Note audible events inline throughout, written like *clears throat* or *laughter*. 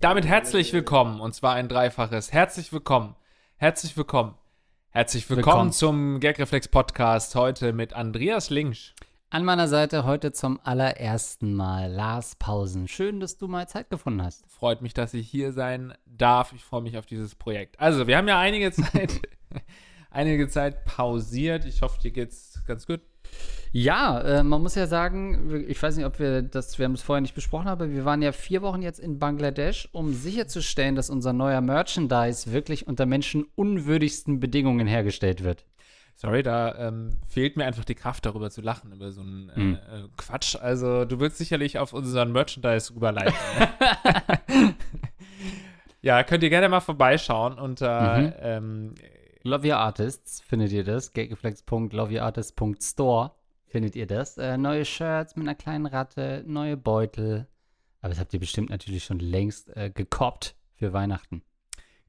Damit herzlich willkommen, und zwar ein dreifaches. Herzlich willkommen, herzlich willkommen, herzlich willkommen, Willkommen. zum Gagreflex Podcast heute mit Andreas Linksch. An meiner Seite heute zum allerersten Mal Lars Pausen. Schön, dass du mal Zeit gefunden hast. Freut mich, dass ich hier sein darf. Ich freue mich auf dieses Projekt. Also, wir haben ja einige Zeit, *laughs* einige Zeit pausiert. Ich hoffe, dir geht's ganz gut. Ja, äh, man muss ja sagen, ich weiß nicht, ob wir das, wir haben es vorher nicht besprochen, aber wir waren ja vier Wochen jetzt in Bangladesch, um sicherzustellen, dass unser neuer Merchandise wirklich unter menschenunwürdigsten Bedingungen hergestellt wird. Sorry, da ähm, fehlt mir einfach die Kraft, darüber zu lachen, über so einen äh, Hm. äh, Quatsch. Also, du willst sicherlich auf unseren Merchandise rüberleiten. *laughs* ja, könnt ihr gerne mal vorbeischauen unter Mhm. ähm, Love Your Artists findet ihr das. Gageflex.loveyourartists.store findet ihr das. Äh, neue Shirts mit einer kleinen Ratte, neue Beutel. Aber das habt ihr bestimmt natürlich schon längst äh, gekoppt für Weihnachten.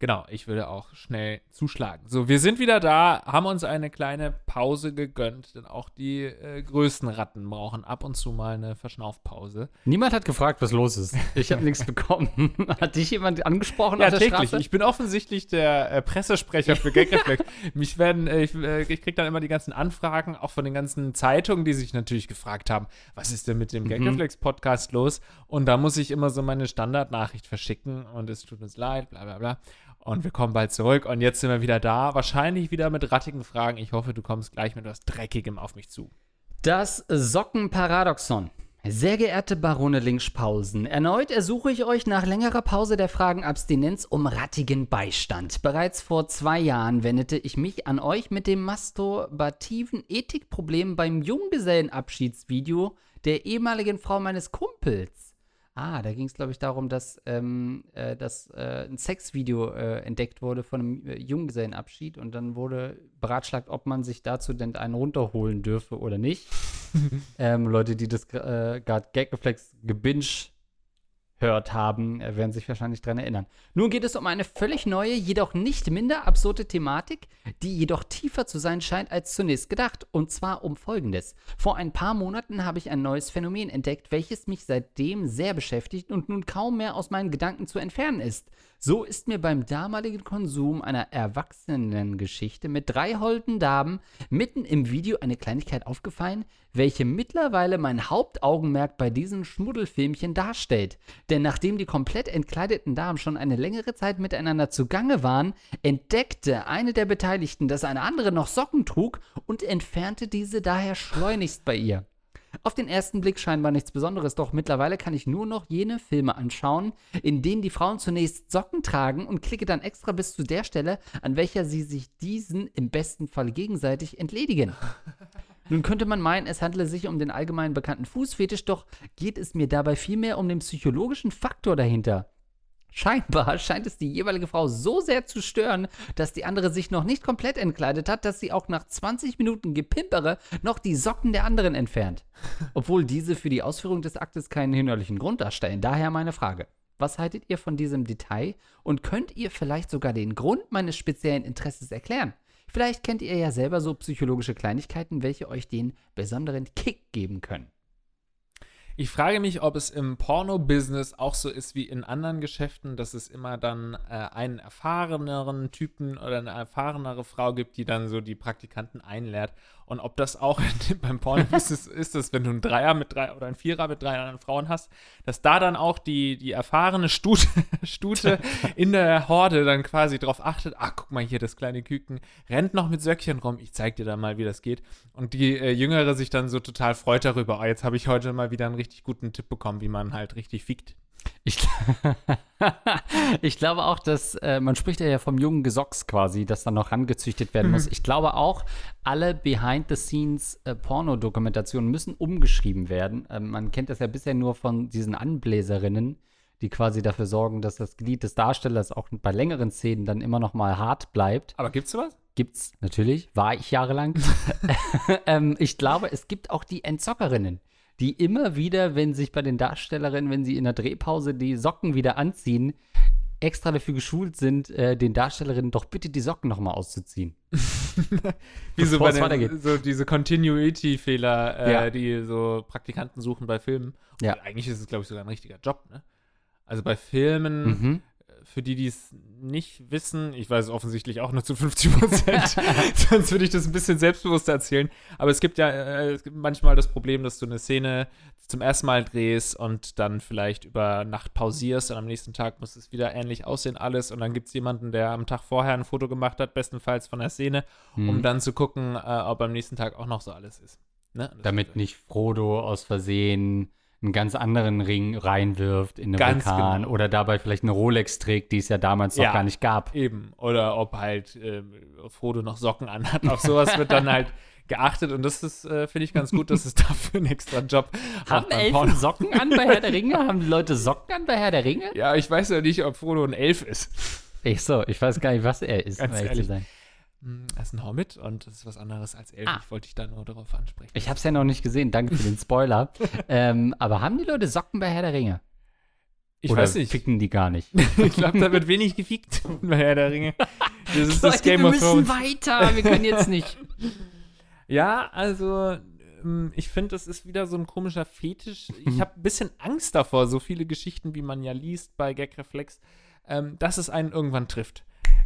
Genau, ich würde auch schnell zuschlagen. So, wir sind wieder da, haben uns eine kleine Pause gegönnt, denn auch die äh, größten Ratten brauchen ab und zu mal eine Verschnaufpause. Niemand hat gefragt, was los ist. Ich habe nichts bekommen. *laughs* Hat dich jemand angesprochen Ja, auf der täglich. Straße? Ich bin offensichtlich der äh, Pressesprecher für Gagreflex. *laughs* Mich werden, äh, ich, äh, ich kriege dann immer die ganzen Anfragen, auch von den ganzen Zeitungen, die sich natürlich gefragt haben, was ist denn mit dem Gagreflex-Podcast los? Und da muss ich immer so meine Standardnachricht verschicken und es tut uns leid, bla bla bla. Und wir kommen bald zurück und jetzt sind wir wieder da. Wahrscheinlich wieder mit rattigen Fragen. Ich hoffe, du kommst gleich mit was Dreckigem auf mich zu. Das Sockenparadoxon. Sehr geehrte Barone Linkspausen, erneut ersuche ich euch nach längerer Pause der Fragenabstinenz um rattigen Beistand. Bereits vor zwei Jahren wendete ich mich an euch mit dem masturbativen Ethikproblem beim Junggesellenabschiedsvideo der ehemaligen Frau meines Kumpels. Ah, da ging es, glaube ich, darum, dass, ähm, äh, dass äh, ein Sexvideo äh, entdeckt wurde von einem äh, Junggesellenabschied und dann wurde beratschlagt, ob man sich dazu denn einen runterholen dürfe oder nicht. *laughs* ähm, Leute, die das äh, gerade Gagreflex gebinged hört haben, äh, werden sich wahrscheinlich dran erinnern. Nun geht es um eine völlig neue, jedoch nicht minder absurde Thematik, die jedoch tiefer zu sein scheint als zunächst gedacht. Und zwar um Folgendes. Vor ein paar Monaten habe ich ein neues Phänomen entdeckt, welches mich seitdem sehr beschäftigt und nun kaum mehr aus meinen Gedanken zu entfernen ist. So ist mir beim damaligen Konsum einer Erwachsenengeschichte mit drei holden Damen mitten im Video eine Kleinigkeit aufgefallen, welche mittlerweile mein Hauptaugenmerk bei diesen Schmuddelfilmchen darstellt. Denn nachdem die komplett entkleideten Damen schon eine längere Zeit miteinander zugange waren, entdeckte eine der Beteiligten, dass eine andere noch Socken trug und entfernte diese daher schleunigst bei ihr. Auf den ersten Blick scheinbar nichts Besonderes, doch mittlerweile kann ich nur noch jene Filme anschauen, in denen die Frauen zunächst Socken tragen und klicke dann extra bis zu der Stelle, an welcher sie sich diesen im besten Fall gegenseitig entledigen. Nun könnte man meinen, es handle sich um den allgemein bekannten Fußfetisch, doch geht es mir dabei vielmehr um den psychologischen Faktor dahinter. Scheinbar scheint es die jeweilige Frau so sehr zu stören, dass die andere sich noch nicht komplett entkleidet hat, dass sie auch nach 20 Minuten Gepimpere noch die Socken der anderen entfernt. Obwohl diese für die Ausführung des Aktes keinen hinderlichen Grund darstellen. Daher meine Frage. Was haltet ihr von diesem Detail und könnt ihr vielleicht sogar den Grund meines speziellen Interesses erklären? Vielleicht kennt ihr ja selber so psychologische Kleinigkeiten, welche euch den besonderen Kick geben können. Ich frage mich, ob es im Porno-Business auch so ist wie in anderen Geschäften, dass es immer dann äh, einen erfahreneren Typen oder eine erfahrenere Frau gibt, die dann so die Praktikanten einlehrt. Und ob das auch *laughs* beim Porno-Business *laughs* ist, dass wenn du einen Dreier mit drei oder einen Vierer mit drei anderen Frauen hast, dass da dann auch die, die erfahrene Stute, *laughs* Stute in der Horde dann quasi drauf achtet, ach, guck mal hier, das kleine Küken rennt noch mit Söckchen rum, ich zeig dir dann mal, wie das geht. Und die äh, Jüngere sich dann so total freut darüber, oh, jetzt habe ich heute mal wieder einen richtig guten Tipp bekommen, wie man halt richtig fickt. Ich, *laughs* ich glaube auch, dass äh, man spricht ja vom jungen Gesocks quasi, das dann noch rangezüchtet werden muss. Ich glaube auch, alle Behind-the-Scenes äh, müssen umgeschrieben werden. Ähm, man kennt das ja bisher nur von diesen Anbläserinnen, die quasi dafür sorgen, dass das Glied des Darstellers auch bei längeren Szenen dann immer noch mal hart bleibt. Aber gibt's sowas? Gibt's natürlich, war ich jahrelang. *laughs* ähm, ich glaube, es gibt auch die Entzockerinnen, die immer wieder, wenn sich bei den Darstellerinnen, wenn sie in der Drehpause die Socken wieder anziehen, extra dafür geschult sind, äh, den Darstellerinnen doch bitte die Socken nochmal auszuziehen. *laughs* Wie so, bei es den, weitergeht. so diese Continuity-Fehler, äh, Ja. die so Praktikanten suchen bei Filmen. Ja. Und eigentlich ist es, glaube ich, sogar ein richtiger Job, ne? Also bei Filmen, Mhm. Für die, die es nicht wissen, ich weiß es offensichtlich auch nur zu 50 Prozent, *laughs* sonst würde ich das ein bisschen selbstbewusster erzählen. Aber es gibt ja äh, manchmal das Problem, dass du eine Szene zum ersten Mal drehst und dann vielleicht über Nacht pausierst und am nächsten Tag muss es wieder ähnlich aussehen, alles. Und dann gibt es jemanden, der am Tag vorher ein Foto gemacht hat, bestenfalls von der Szene, um Mhm. dann zu gucken, äh, ob am nächsten Tag auch noch so alles ist. Ne? Damit nicht Frodo aus Versehen einen ganz anderen Ring reinwirft in den Ganz Vulkan genau. oder dabei vielleicht eine Rolex trägt, die es ja damals noch Ja. gar nicht gab. Eben. Oder ob halt äh, Frodo noch Socken anhat. Auf sowas wird dann halt *laughs* geachtet und das ist, äh, finde ich, ganz gut, dass es dafür einen extra Job Haben Elfen Porno- Socken an bei Herr der Ringe? Haben die Leute Socken an bei Herr der Ringe? Ja, ich weiß ja nicht, ob Frodo ein Elf ist. Ich so, ich weiß gar nicht, was er ist, um Ganz ehrlich zu sein. Er ist ein Hobbit und das ist was anderes als Elf. Ah. Ich wollte dich da nur darauf ansprechen. Ich habe es ja noch nicht gesehen, danke für den Spoiler. *laughs* ähm, aber haben die Leute Socken bei Herr der Ringe? Ich Oder weiß nicht. ficken die gar nicht? *laughs* Ich glaube, da wird wenig gefickt bei Herr der Ringe. Das ist *laughs* das Leute, Game wir of müssen Thrones. weiter, wir können jetzt nicht. Ja, also ähm, ich finde, das ist wieder so ein komischer Fetisch. Mhm. Ich habe ein bisschen Angst davor, so viele Geschichten, wie man ja liest bei Gagreflex, ähm, dass es einen irgendwann trifft.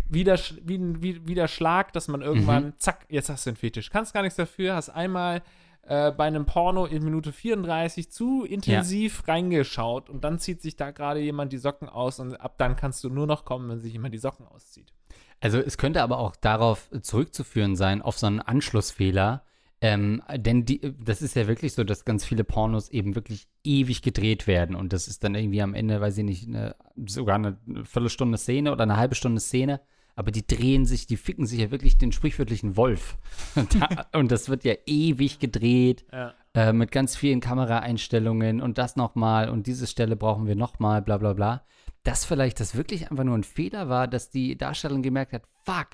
Wieder, sch- wie, wie, wie der Schlag, dass man irgendwann, Mhm. zack, jetzt hast du einen Fetisch. Kannst gar nichts dafür, hast einmal äh, bei einem Porno in Minute 34 zu intensiv reingeschaut und dann zieht sich da gerade jemand die Socken aus und ab dann kannst du nur noch kommen, wenn sich jemand die Socken auszieht. Also es könnte aber auch darauf zurückzuführen sein, auf so einen Anschlussfehler. Ähm, denn die, das ist ja wirklich so, dass ganz viele Pornos eben wirklich ewig gedreht werden. Und das ist dann irgendwie am Ende, weiß ich nicht, eine, sogar eine Viertelstunde Szene oder eine halbe Stunde Szene. Aber die drehen sich, die ficken sich ja wirklich den sprichwörtlichen Wolf. *laughs* Und, da, *laughs* und das wird ja ewig gedreht Ja. äh, mit ganz vielen Kameraeinstellungen und das nochmal und diese Stelle brauchen wir nochmal, bla bla bla. Dass vielleicht das wirklich einfach nur ein Fehler war, dass die Darstellerin gemerkt hat, fuck,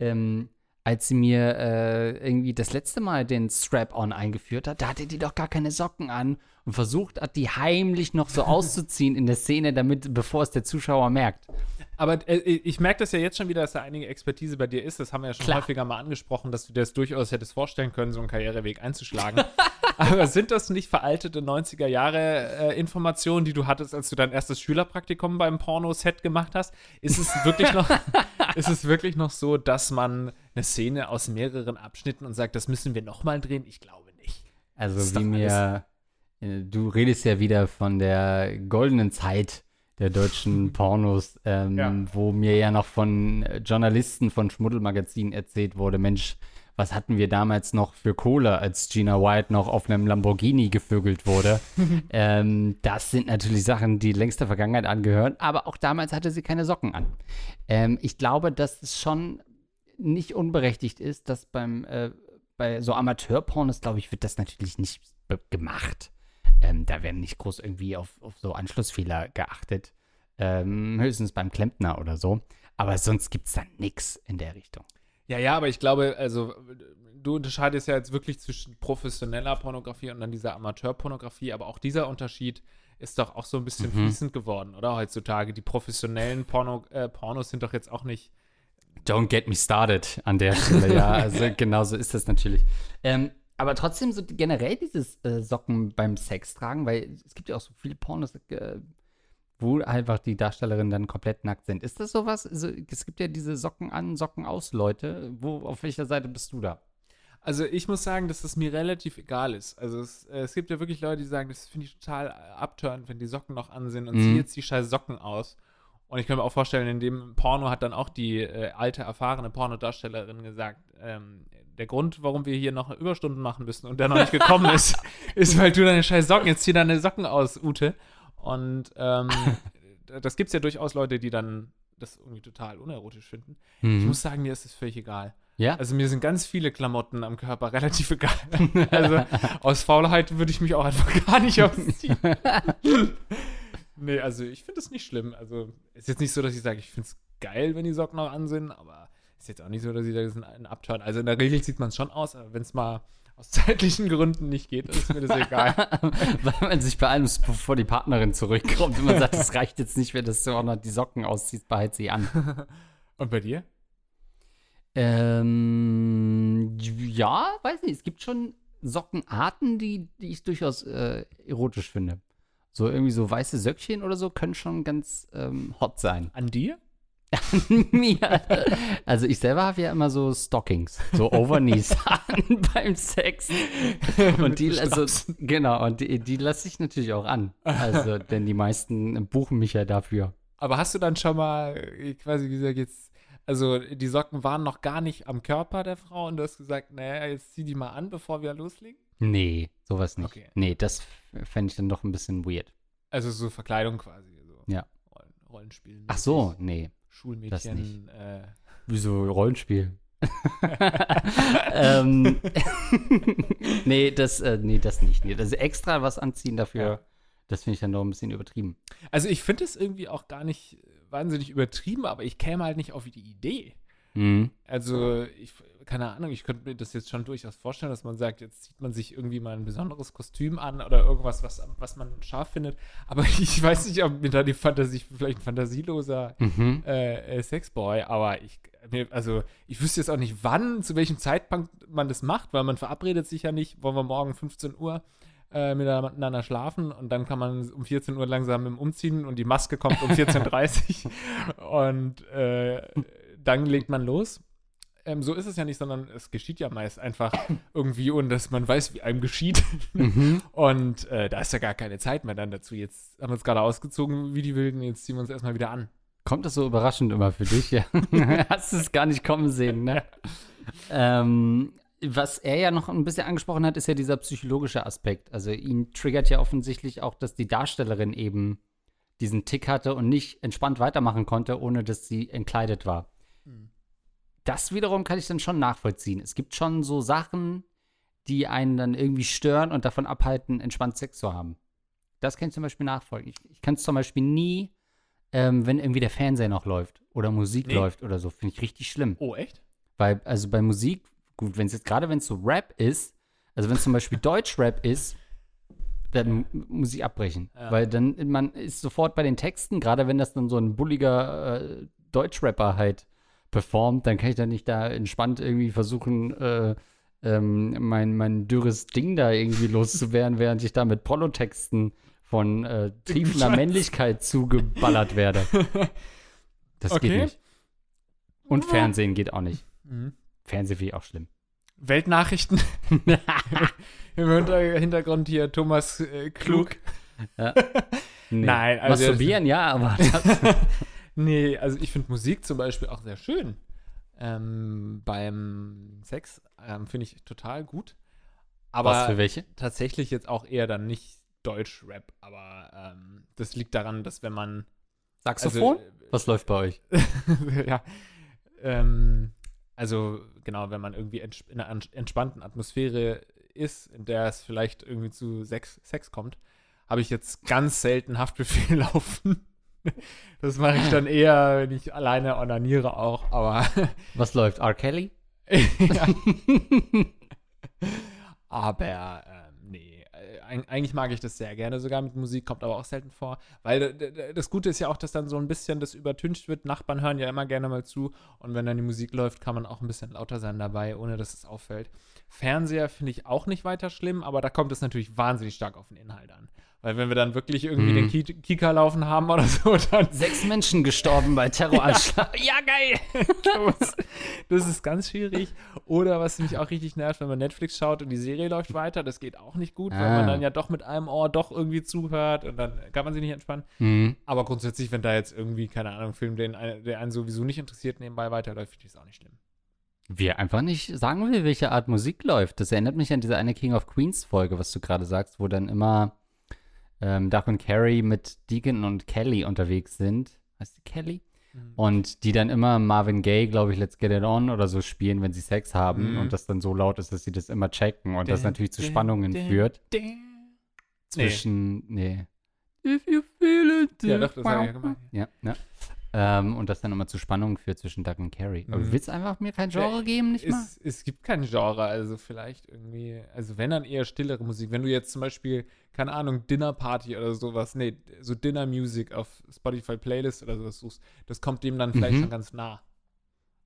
ähm, als sie mir äh, irgendwie das letzte Mal den Strap-on eingeführt hat, da hatte die doch gar keine Socken an und versucht hat, die heimlich noch so auszuziehen in der Szene, damit, bevor es der Zuschauer merkt. Aber äh, ich merke das ja jetzt schon wieder, dass da einige Expertise bei dir ist. Das haben wir ja schon Klar. häufiger mal angesprochen, dass du dir das durchaus hättest vorstellen können, so einen Karriereweg einzuschlagen. *laughs* Aber sind das nicht veraltete 90er Jahre äh, Informationen, die du hattest, als du dein erstes Schülerpraktikum beim Porno-Set gemacht hast? Ist es wirklich noch, *laughs* ist es wirklich noch so, dass man eine Szene aus mehreren Abschnitten und sagt, das müssen wir nochmal drehen? Ich glaube nicht. Also wie mir, du redest ja wieder von der goldenen Zeit der deutschen *laughs* Pornos, ähm, Ja. wo mir ja noch von äh, Journalisten von Schmuddelmagazinen erzählt wurde, Mensch, was hatten wir damals noch für Kohle, als Gina White noch auf einem Lamborghini gevögelt wurde? *laughs* ähm, das sind natürlich Sachen, die längst der Vergangenheit angehören, aber auch damals hatte sie keine Socken an. Ähm, ich glaube, dass es schon nicht unberechtigt ist, dass beim äh, bei so Amateurpornos, glaube ich, wird das natürlich nicht gemacht. Ähm, da werden nicht groß irgendwie auf, auf so Anschlussfehler geachtet. Ähm, höchstens beim Klempner oder so. Aber sonst gibt es da nichts in der Richtung. Ja, ja, aber ich glaube, also du unterscheidest ja jetzt wirklich zwischen professioneller Pornografie und dann dieser Amateurpornografie, aber auch dieser Unterschied ist doch auch so ein bisschen Mhm. fließend geworden, oder? Heutzutage. Die professionellen Porno, äh, Pornos sind doch jetzt auch nicht. Don't get me started an der Stelle, ja. Also *laughs* genau so ist das natürlich. Ähm, aber trotzdem so generell dieses äh, Socken beim Sex tragen, weil es gibt ja auch so viele Pornos, äh, wo einfach die Darstellerinnen dann komplett nackt sind. Ist das sowas? Also, es gibt ja diese Socken an, Socken aus Leute. Wo, auf welcher Seite bist du da? Also ich muss sagen, dass es mir relativ egal ist. Also es, äh, es gibt ja wirklich Leute, die sagen, das finde ich total abtörend, wenn die Socken noch an sind und Mhm. zieh jetzt die scheiß Socken aus. Und ich kann mir auch vorstellen, in dem Porno hat dann auch die äh, alte, erfahrene Pornodarstellerin gesagt, ähm, der Grund, warum wir hier noch Überstunden machen müssen und der noch nicht gekommen ist, *laughs* ist, weil du deine scheiß Socken, jetzt zieh deine Socken aus, Ute. Und ähm, *laughs* das gibt es ja durchaus Leute, die dann das irgendwie total unerotisch finden. Ich Mhm. muss sagen, mir ist es völlig egal. Ja? Also mir sind ganz viele Klamotten am Körper relativ egal. *laughs* Also aus Faulheit würde ich mich auch einfach gar nicht ausziehen. Nee, also ich finde es nicht schlimm. Also ist jetzt nicht so, dass ich sage, ich finde es geil, wenn die Socken noch an sind, aber ist jetzt auch nicht so, dass ich da ein Abturn. Also in der Regel sieht man es schon aus, aber wenn es mal aus *laughs* zeitlichen Gründen nicht geht, ist mir das egal. *laughs* Weil man sich bei allem, bevor die Partnerin zurückkommt und man sagt, es reicht jetzt nicht mehr, dass du auch noch die Socken ausziehst, behalt sie an. *laughs* Und bei dir? Ähm, ja, weiß nicht. Es gibt schon Sockenarten, die, die ich durchaus äh, erotisch finde. So irgendwie so weiße Söckchen oder so können schon ganz ähm, hot sein. An dir? *laughs* Mir. Also ich selber habe ja immer so Stockings, so Overknees *laughs* an beim Sex. Und die, also, genau, und die, die lasse ich natürlich auch an. Also, *laughs* denn die meisten buchen mich ja dafür. Aber hast du dann schon mal quasi gesagt, jetzt, also die Socken waren noch gar nicht am Körper der Frau und du hast gesagt, naja, jetzt zieh die mal an, bevor wir loslegen? Nee, sowas nicht. Okay. Nee, das fände ich dann doch ein bisschen weird. Also so Verkleidung quasi. So Ja. Rollen, Rollenspielen. Ach so, nee. das Schulmädchen. nicht. Äh, Wieso Rollenspiel? *laughs* ähm, *laughs* nee, das, äh, nee, das nicht. Nee, das extra was anziehen dafür, Ja. das finde ich dann doch ein bisschen übertrieben. also ich finde es irgendwie auch gar nicht wahnsinnig übertrieben, aber ich käme halt nicht auf die Idee. Mhm. Also, ich, keine Ahnung, ich könnte mir das jetzt schon durchaus vorstellen, dass man sagt, jetzt zieht man sich irgendwie mal ein besonderes Kostüm an oder irgendwas, was, was man scharf findet. Aber *laughs* ich weiß nicht, ob mir da die Fantasie, vielleicht ein fantasieloser Mhm. äh, äh, Sexboy, aber ich, also, ich wüsste jetzt auch nicht, wann, zu welchem Zeitpunkt man das macht, weil man verabredet sich ja nicht, wollen wir morgen 15 Uhr äh, miteinander schlafen und dann kann man um 14 Uhr langsam im Umziehen und die Maske kommt um 14.30 Uhr *laughs* und äh, dann legt man los. Ähm, so ist es ja nicht, sondern es geschieht ja meist einfach *coughs* irgendwie, ohne dass man weiß, wie einem geschieht. Mhm. Und äh, da ist ja gar keine Zeit mehr dann dazu. Jetzt haben wir uns gerade ausgezogen wie die Wilden, jetzt ziehen wir uns erstmal wieder an. Kommt das so überraschend immer für dich? Ja. *laughs* *laughs* Hast du es gar nicht kommen sehen, ne? *laughs* ähm, was er ja noch ein bisschen angesprochen hat, ist ja dieser psychologische Aspekt. Also ihn triggert ja offensichtlich auch, dass die Darstellerin eben diesen Tick hatte und nicht entspannt weitermachen konnte, ohne dass sie entkleidet war. Das wiederum kann ich dann schon nachvollziehen. Es gibt schon so Sachen, die einen dann irgendwie stören und davon abhalten, entspannt Sex zu haben. Das kann ich zum Beispiel nachfolgen. Ich, ich kann es zum Beispiel nie, ähm, wenn irgendwie der Fernseher noch läuft oder Musik Nee. läuft oder so, finde ich richtig schlimm. Oh, echt? Weil, also bei Musik, gut, wenn es jetzt gerade, wenn es so Rap ist, also wenn es zum Beispiel Deutschrap ist, dann M- muss ich abbrechen. Ja. Weil dann, man ist sofort bei den Texten, gerade wenn das dann so ein bulliger äh, Deutschrapper halt performt, dann kann ich dann nicht da entspannt irgendwie versuchen, äh, ähm, mein, mein dürres Ding da irgendwie loszuwerden, während ich da mit Prolotexten von äh, triefender. Männlichkeit zugeballert werde. *laughs* Das Okay. geht nicht. Und Fernsehen geht auch nicht. Mhm. Fernsehen finde ich auch schlimm. Weltnachrichten. *laughs* Im Hinter Hintergrund hier Thomas äh, Klug. *laughs* Nee. Nein, also- Masturbieren, ja, aber Nee, also ich finde Musik zum Beispiel auch sehr schön. Ähm, beim Sex ähm, finde ich total gut. Aber was für welche? tatsächlich jetzt auch eher dann nicht Deutsch-Rap. Aber ähm, das liegt daran, dass wenn man. Saxophon? Also, was läuft bei euch? *laughs* ja. Ähm, also, genau, wenn man irgendwie in einer an- entspannten Atmosphäre ist, in der es vielleicht irgendwie zu Sex, Sex kommt, habe ich jetzt ganz selten Haftbefehl *laughs* laufen. *laughs* Das mache ich dann eher, wenn ich alleine onaniere auch, aber *laughs* Was läuft? R. Kelly? ja. *laughs* Aber ähm, nee, äh, eig- eigentlich mag ich das sehr gerne sogar mit Musik, kommt aber auch selten vor. Weil das Gute ist ja auch, dass dann so ein bisschen das übertüncht wird. Nachbarn hören ja immer gerne mal zu. Und wenn dann die Musik läuft, kann man auch ein bisschen lauter sein dabei, ohne dass es auffällt. Fernseher finde ich auch nicht weiter schlimm, aber da kommt es natürlich wahnsinnig stark auf den Inhalt an. Weil wenn wir dann wirklich irgendwie Mhm. den Ki Kika laufen haben oder so, *laughs* dann Sechs Menschen gestorben bei Terroranschlag. *laughs* ja, geil! das, ist ganz schwierig. Oder was mich auch richtig nervt, wenn man Netflix schaut und die Serie läuft weiter, das geht auch nicht gut, weil Ah. man dann ja doch mit einem Ohr doch irgendwie zuhört und dann kann man sich nicht entspannen. Mhm. Aber grundsätzlich, wenn da jetzt irgendwie, keine Ahnung, ein Film, den, der einen sowieso nicht interessiert, nebenbei weiterläuft, finde ich das auch nicht schlimm. Wie er einfach nicht sagen will, welche Art Musik läuft. Das erinnert mich an diese eine King of Queens Folge, was du gerade sagst, wo dann immer ähm, Doug und Carrie mit Deacon und Kelly unterwegs sind. Heißt die Kelly? Mhm. Und die dann immer Marvin Gaye, glaube ich, Let's Get It On oder so spielen, wenn sie Sex haben Mhm. und das dann so laut ist, dass sie das immer checken und das natürlich zu Spannungen Dun, führt zwischen, nee. If you feel it. Ja, doch, das habe ich ja gemacht. Ja, ja. Ähm, und das dann immer zu Spannungen führt zwischen Doug und Carrie. Aber Mhm. willst du einfach mir kein Genre geben, nicht mal? Es, es gibt kein Genre, also vielleicht irgendwie, also wenn dann eher stillere Musik. Wenn du jetzt zum Beispiel, keine Ahnung, Dinner Party oder sowas, nee, so Dinner Music auf Spotify Playlist oder sowas suchst, das kommt dem dann vielleicht Mhm. schon ganz nah.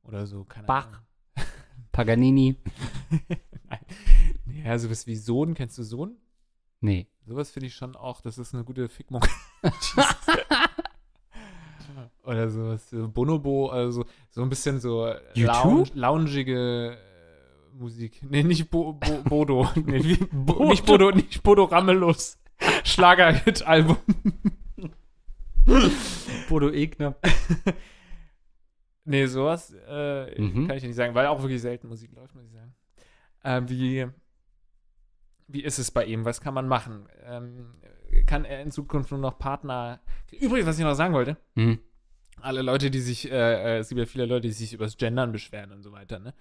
Oder so, keine Bach. Ahnung. *laughs* Paganini? *laughs* Nein. Ja, sowas wie Sohn, kennst du Sohn? Nee. Sowas finde ich schon auch, das ist eine gute Fickmung. *laughs* Oder sowas, so Bonobo, also so ein bisschen so U2? lounge, loungige äh, Musik. Nee, nicht Bo, Bo, Bodo. *laughs* nee, wie, Bo, Bodo. Nicht Bodo, nicht Bodo Ramelos. Schlager-Hit-Album. *laughs* Bodo Egner. *laughs* Nee, sowas äh, Mhm. kann ich nicht sagen, weil auch wirklich selten Musik läuft, muss ich sagen. Ähm, wie, wie ist es bei ihm? Was kann man machen? Ähm, kann er in Zukunft nur noch Partner. Übrigens, was ich noch sagen wollte, Hm. Alle Leute, die sich, äh, äh, es gibt ja viele Leute, die sich übers Gendern beschweren und so weiter, ne?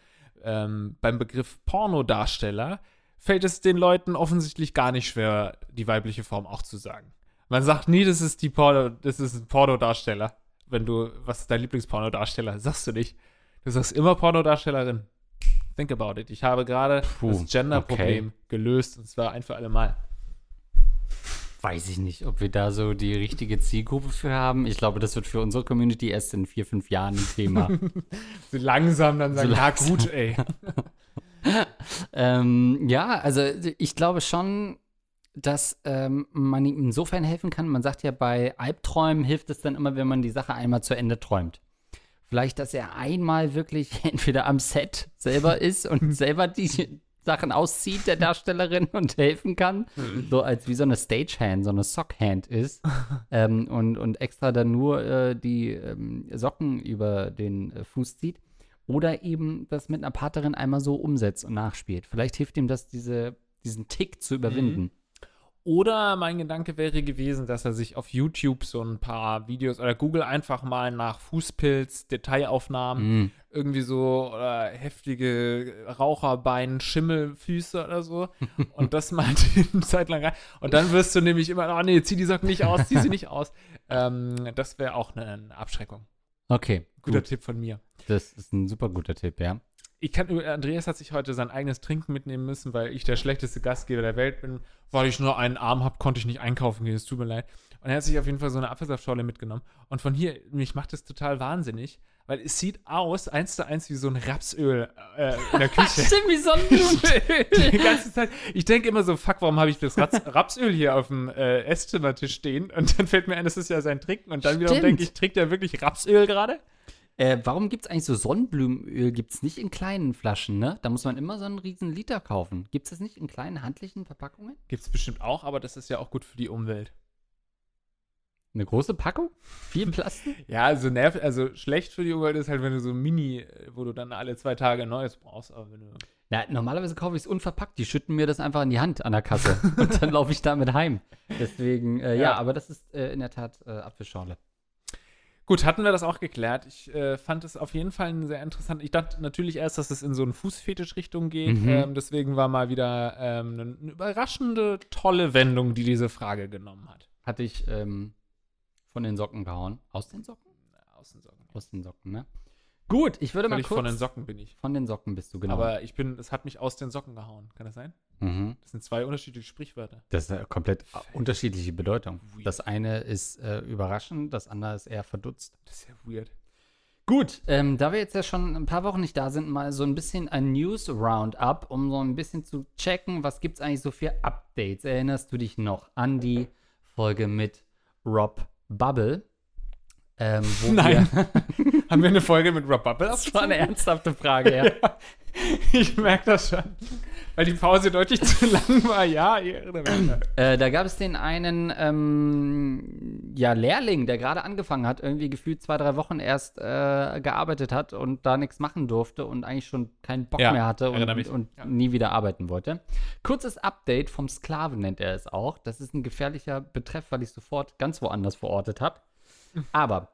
Ähm, beim Begriff Pornodarsteller fällt es den Leuten offensichtlich gar nicht schwer, die weibliche Form auch zu sagen. Man sagt nie, das ist die Porno, das ist ein Pornodarsteller. Wenn du, was ist dein Lieblingspornodarsteller? Sagst du nicht. Du sagst immer Pornodarstellerin. Think about it. Ich habe gerade das Gender-Problem gelöst und zwar ein für alle Mal. Weiß ich nicht, ob wir da so die richtige Zielgruppe für haben. Ich glaube, das wird für unsere Community erst in vier, fünf Jahren ein Thema. *laughs* So langsam dann sagen, So ja gut, ey. *laughs* ähm, ja, also ich glaube schon, dass ähm, man ihm insofern helfen kann. Man sagt ja, bei Albträumen hilft es dann immer, wenn man die Sache einmal zu Ende träumt. Vielleicht, dass er einmal wirklich *laughs* entweder am Set selber ist und selber die Sachen auszieht der Darstellerin und helfen kann. So als wie so eine Stagehand, so eine Sockhand ist. ähm, und, und extra dann nur äh, die ähm, Socken über den äh, Fuß zieht. Oder eben das mit einer Partnerin einmal so umsetzt und nachspielt. Vielleicht hilft ihm das, diese, diesen Tick zu überwinden. Oder mein Gedanke wäre gewesen, dass er sich auf YouTube so ein paar Videos oder Google einfach mal nach Fußpilz, Detailaufnahmen, Mhm. irgendwie so oder heftige Raucherbein, Schimmelfüße oder so *laughs* und das mal *laughs* eine Zeit lang rein. Und dann wirst du nämlich immer, oh nee, zieh die Socken nicht aus, zieh sie nicht aus. *laughs* Ähm, das wäre auch eine, eine Abschreckung. Okay, Guter gut. Tipp von mir. Das ist ein super guter Tipp, ja. Ich kann, Andreas hat sich heute sein eigenes Trinken mitnehmen müssen, weil ich der schlechteste Gastgeber der Welt bin. Weil ich nur einen Arm habe, konnte ich nicht einkaufen gehen. Es tut mir leid. Und er hat sich auf jeden Fall so eine Apfelsaftschorle mitgenommen. Und von hier, mich macht das total wahnsinnig, weil es sieht aus, eins zu eins, wie so ein Rapsöl äh, in der *laughs* Küche. Stimmt, wie Sonnenblumenöl. *laughs* Die ganze Zeit. Ich denke immer so, fuck, warum habe ich das Raps *laughs* Rapsöl hier auf dem äh, Esszimmertisch stehen? Und dann fällt mir ein, das ist ja sein Trinken. Und dann wiederum Stimmt. denke ich, trinkt er wirklich Rapsöl gerade? Äh, warum gibt es eigentlich so Sonnenblumenöl? Gibt es nicht in kleinen Flaschen, ne? Da muss man immer so einen riesen Liter kaufen. Gibt es das nicht in kleinen handlichen Verpackungen? Gibt es bestimmt auch, aber das ist ja auch gut für die Umwelt. Eine große Packung? Viel Plastik? *laughs* Ja, also nerv, also schlecht für die Umwelt ist halt, wenn du so ein Mini, wo du dann alle zwei Tage neues brauchst. Aber wenn du Na, normalerweise kaufe ich es unverpackt. Die schütten mir das einfach in die Hand an der Kasse. *laughs* und dann laufe ich damit heim. Deswegen, äh, ja. Ja. aber das ist äh, in der Tat äh, Apfelschorle. Gut, hatten wir das auch geklärt. Ich äh, fand es auf jeden Fall sehr interessant. Ich dachte natürlich erst, dass es in so eine Fußfetisch-Richtung geht. Mhm. Ähm, deswegen war mal wieder ähm, eine, eine überraschende, tolle Wendung, die diese Frage genommen hat. Hatte ich ähm, von den Socken gehauen. Aus den Socken? Aus den Socken. Aus den Socken, ne? Gut, ich würde mal Völlig kurz. von den Socken bin ich. Von den Socken bist du, genau. Aber ich bin, es hat mich aus den Socken gehauen. Kann das sein? mhm. Das sind zwei unterschiedliche Sprichwörter. Das ist eine komplett unterschiedliche Bedeutung. Weird. Das eine ist äh, überraschend, das andere ist eher verdutzt. Das ist ja weird. Gut, ähm, da wir jetzt ja schon ein paar Wochen nicht da sind, mal so ein bisschen ein News-Roundup, um so ein bisschen zu checken, was gibt es eigentlich so für Updates. Erinnerst du dich noch an die Folge mit Rob Bubble? Ähm, wo *laughs* Nein. Wir, Haben wir eine Folge mit Rob Bubble *laughs* das war eine ernsthafte Frage, ja. *laughs* Ja, ich merke das schon. Weil die Pause deutlich zu lang war. Ja. *clears throat* Äh, da gab es den einen ähm, ja, Lehrling, der gerade angefangen hat, irgendwie gefühlt zwei, drei Wochen erst äh, gearbeitet hat und da nichts machen durfte und eigentlich schon keinen Bock Ja, mehr hatte und, und Ja. nie wieder arbeiten wollte. Kurzes Update vom Sklaven nennt er es auch. Das ist ein gefährlicher Betreff, weil ich sofort ganz woanders verortet habe. Aber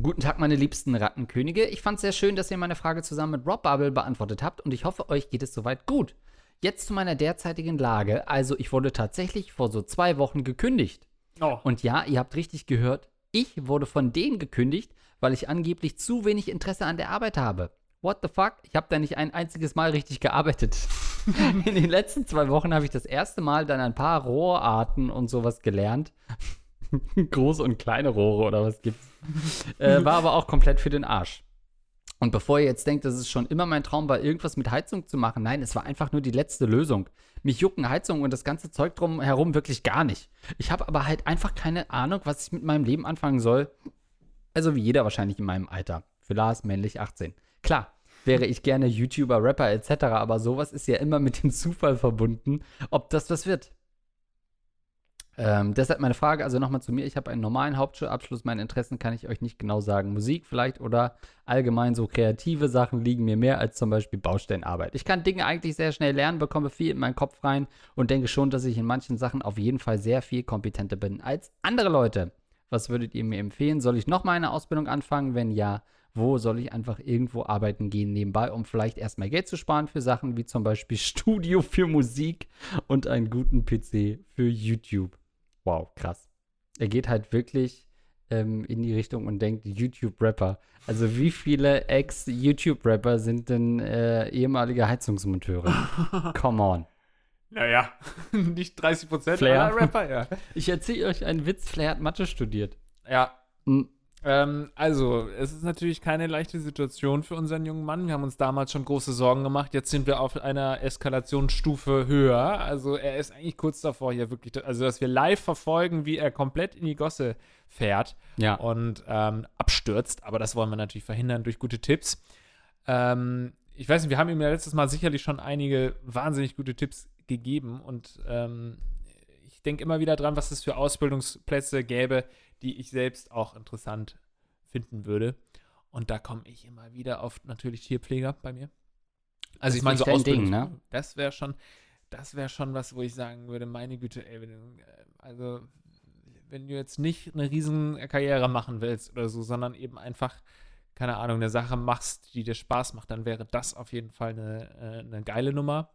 Guten Tag, meine liebsten Rattenkönige. Ich fand es sehr schön, dass ihr meine Frage zusammen mit Rob Bubble beantwortet habt und ich hoffe, euch geht es soweit gut. Jetzt zu meiner derzeitigen Lage. Also, ich wurde tatsächlich vor so zwei Wochen gekündigt. Oh. Und ja, ihr habt richtig gehört, ich wurde von denen gekündigt, weil ich angeblich zu wenig Interesse an der Arbeit habe. What the fuck? Ich habe da nicht ein einziges Mal richtig gearbeitet. *laughs* In den letzten zwei Wochen habe ich das erste Mal dann ein paar Rohrarten und sowas gelernt. *laughs* Große und kleine Rohre oder was gibt's. Äh, war aber auch komplett für den Arsch. Und bevor ihr jetzt denkt, dass es schon immer mein Traum war, irgendwas mit Heizung zu machen, nein, es war einfach nur die letzte Lösung. Mich jucken Heizung und das ganze Zeug drumherum wirklich gar nicht. Ich habe aber halt einfach keine Ahnung, was ich mit meinem Leben anfangen soll. Also wie jeder wahrscheinlich in meinem Alter. Für Lars männlich 18. Klar, wäre ich gerne YouTuber, Rapper etc., aber sowas ist ja immer mit dem Zufall verbunden, ob das was wird. Ähm, deshalb meine Frage, also nochmal zu mir, ich habe einen normalen Hauptschulabschluss, meine Interessen kann ich euch nicht genau sagen. Musik vielleicht oder allgemein so kreative Sachen liegen mir mehr als zum Beispiel Baustellenarbeit. Ich kann Dinge eigentlich sehr schnell lernen, bekomme viel in meinen Kopf rein und denke schon, dass ich in manchen Sachen auf jeden Fall sehr viel kompetenter bin als andere Leute. Was würdet ihr mir empfehlen? Soll ich nochmal eine Ausbildung anfangen? Wenn ja, wo soll ich einfach irgendwo arbeiten gehen nebenbei, um vielleicht erstmal Geld zu sparen für Sachen wie zum Beispiel *laughs* Studio für Musik und einen guten PC für YouTube? Wow, krass. Er geht halt wirklich ähm, in die Richtung und denkt YouTube-Rapper. Also wie viele Ex-YouTube-Rapper sind denn äh, ehemalige Heizungsmonteure? *laughs* Come on. Naja, *laughs* nicht 30 Prozent aller Rapper, ja. Ich erzähle euch einen Witz, Flair hat Mathe studiert. Ja. Hm. Ähm, also, es ist natürlich keine leichte Situation für unseren jungen Mann. Wir haben uns damals schon große Sorgen gemacht. Jetzt sind wir auf einer Eskalationsstufe höher. Also, er ist eigentlich kurz davor, hier wirklich, also, dass wir live verfolgen, wie er komplett in die Gosse fährt ja. und ähm, abstürzt. Aber das wollen wir natürlich verhindern durch gute Tipps. Ähm, ich weiß nicht, wir haben ihm ja letztes Mal sicherlich schon einige wahnsinnig gute Tipps gegeben und ähm, ich denke immer wieder dran, was es für Ausbildungsplätze gäbe, die ich selbst auch interessant finden würde. Und da komme ich immer wieder auf natürlich Tierpfleger bei mir. Also ich meine so Ausbildung, Ding, ne? Das wäre schon, das wäre schon was, wo ich sagen würde, meine Güte, ey, wenn, also wenn du jetzt nicht eine riesen Karriere machen willst oder so, sondern eben einfach keine Ahnung, eine Sache machst, die dir Spaß macht, dann wäre das auf jeden Fall eine, äh, eine geile Nummer.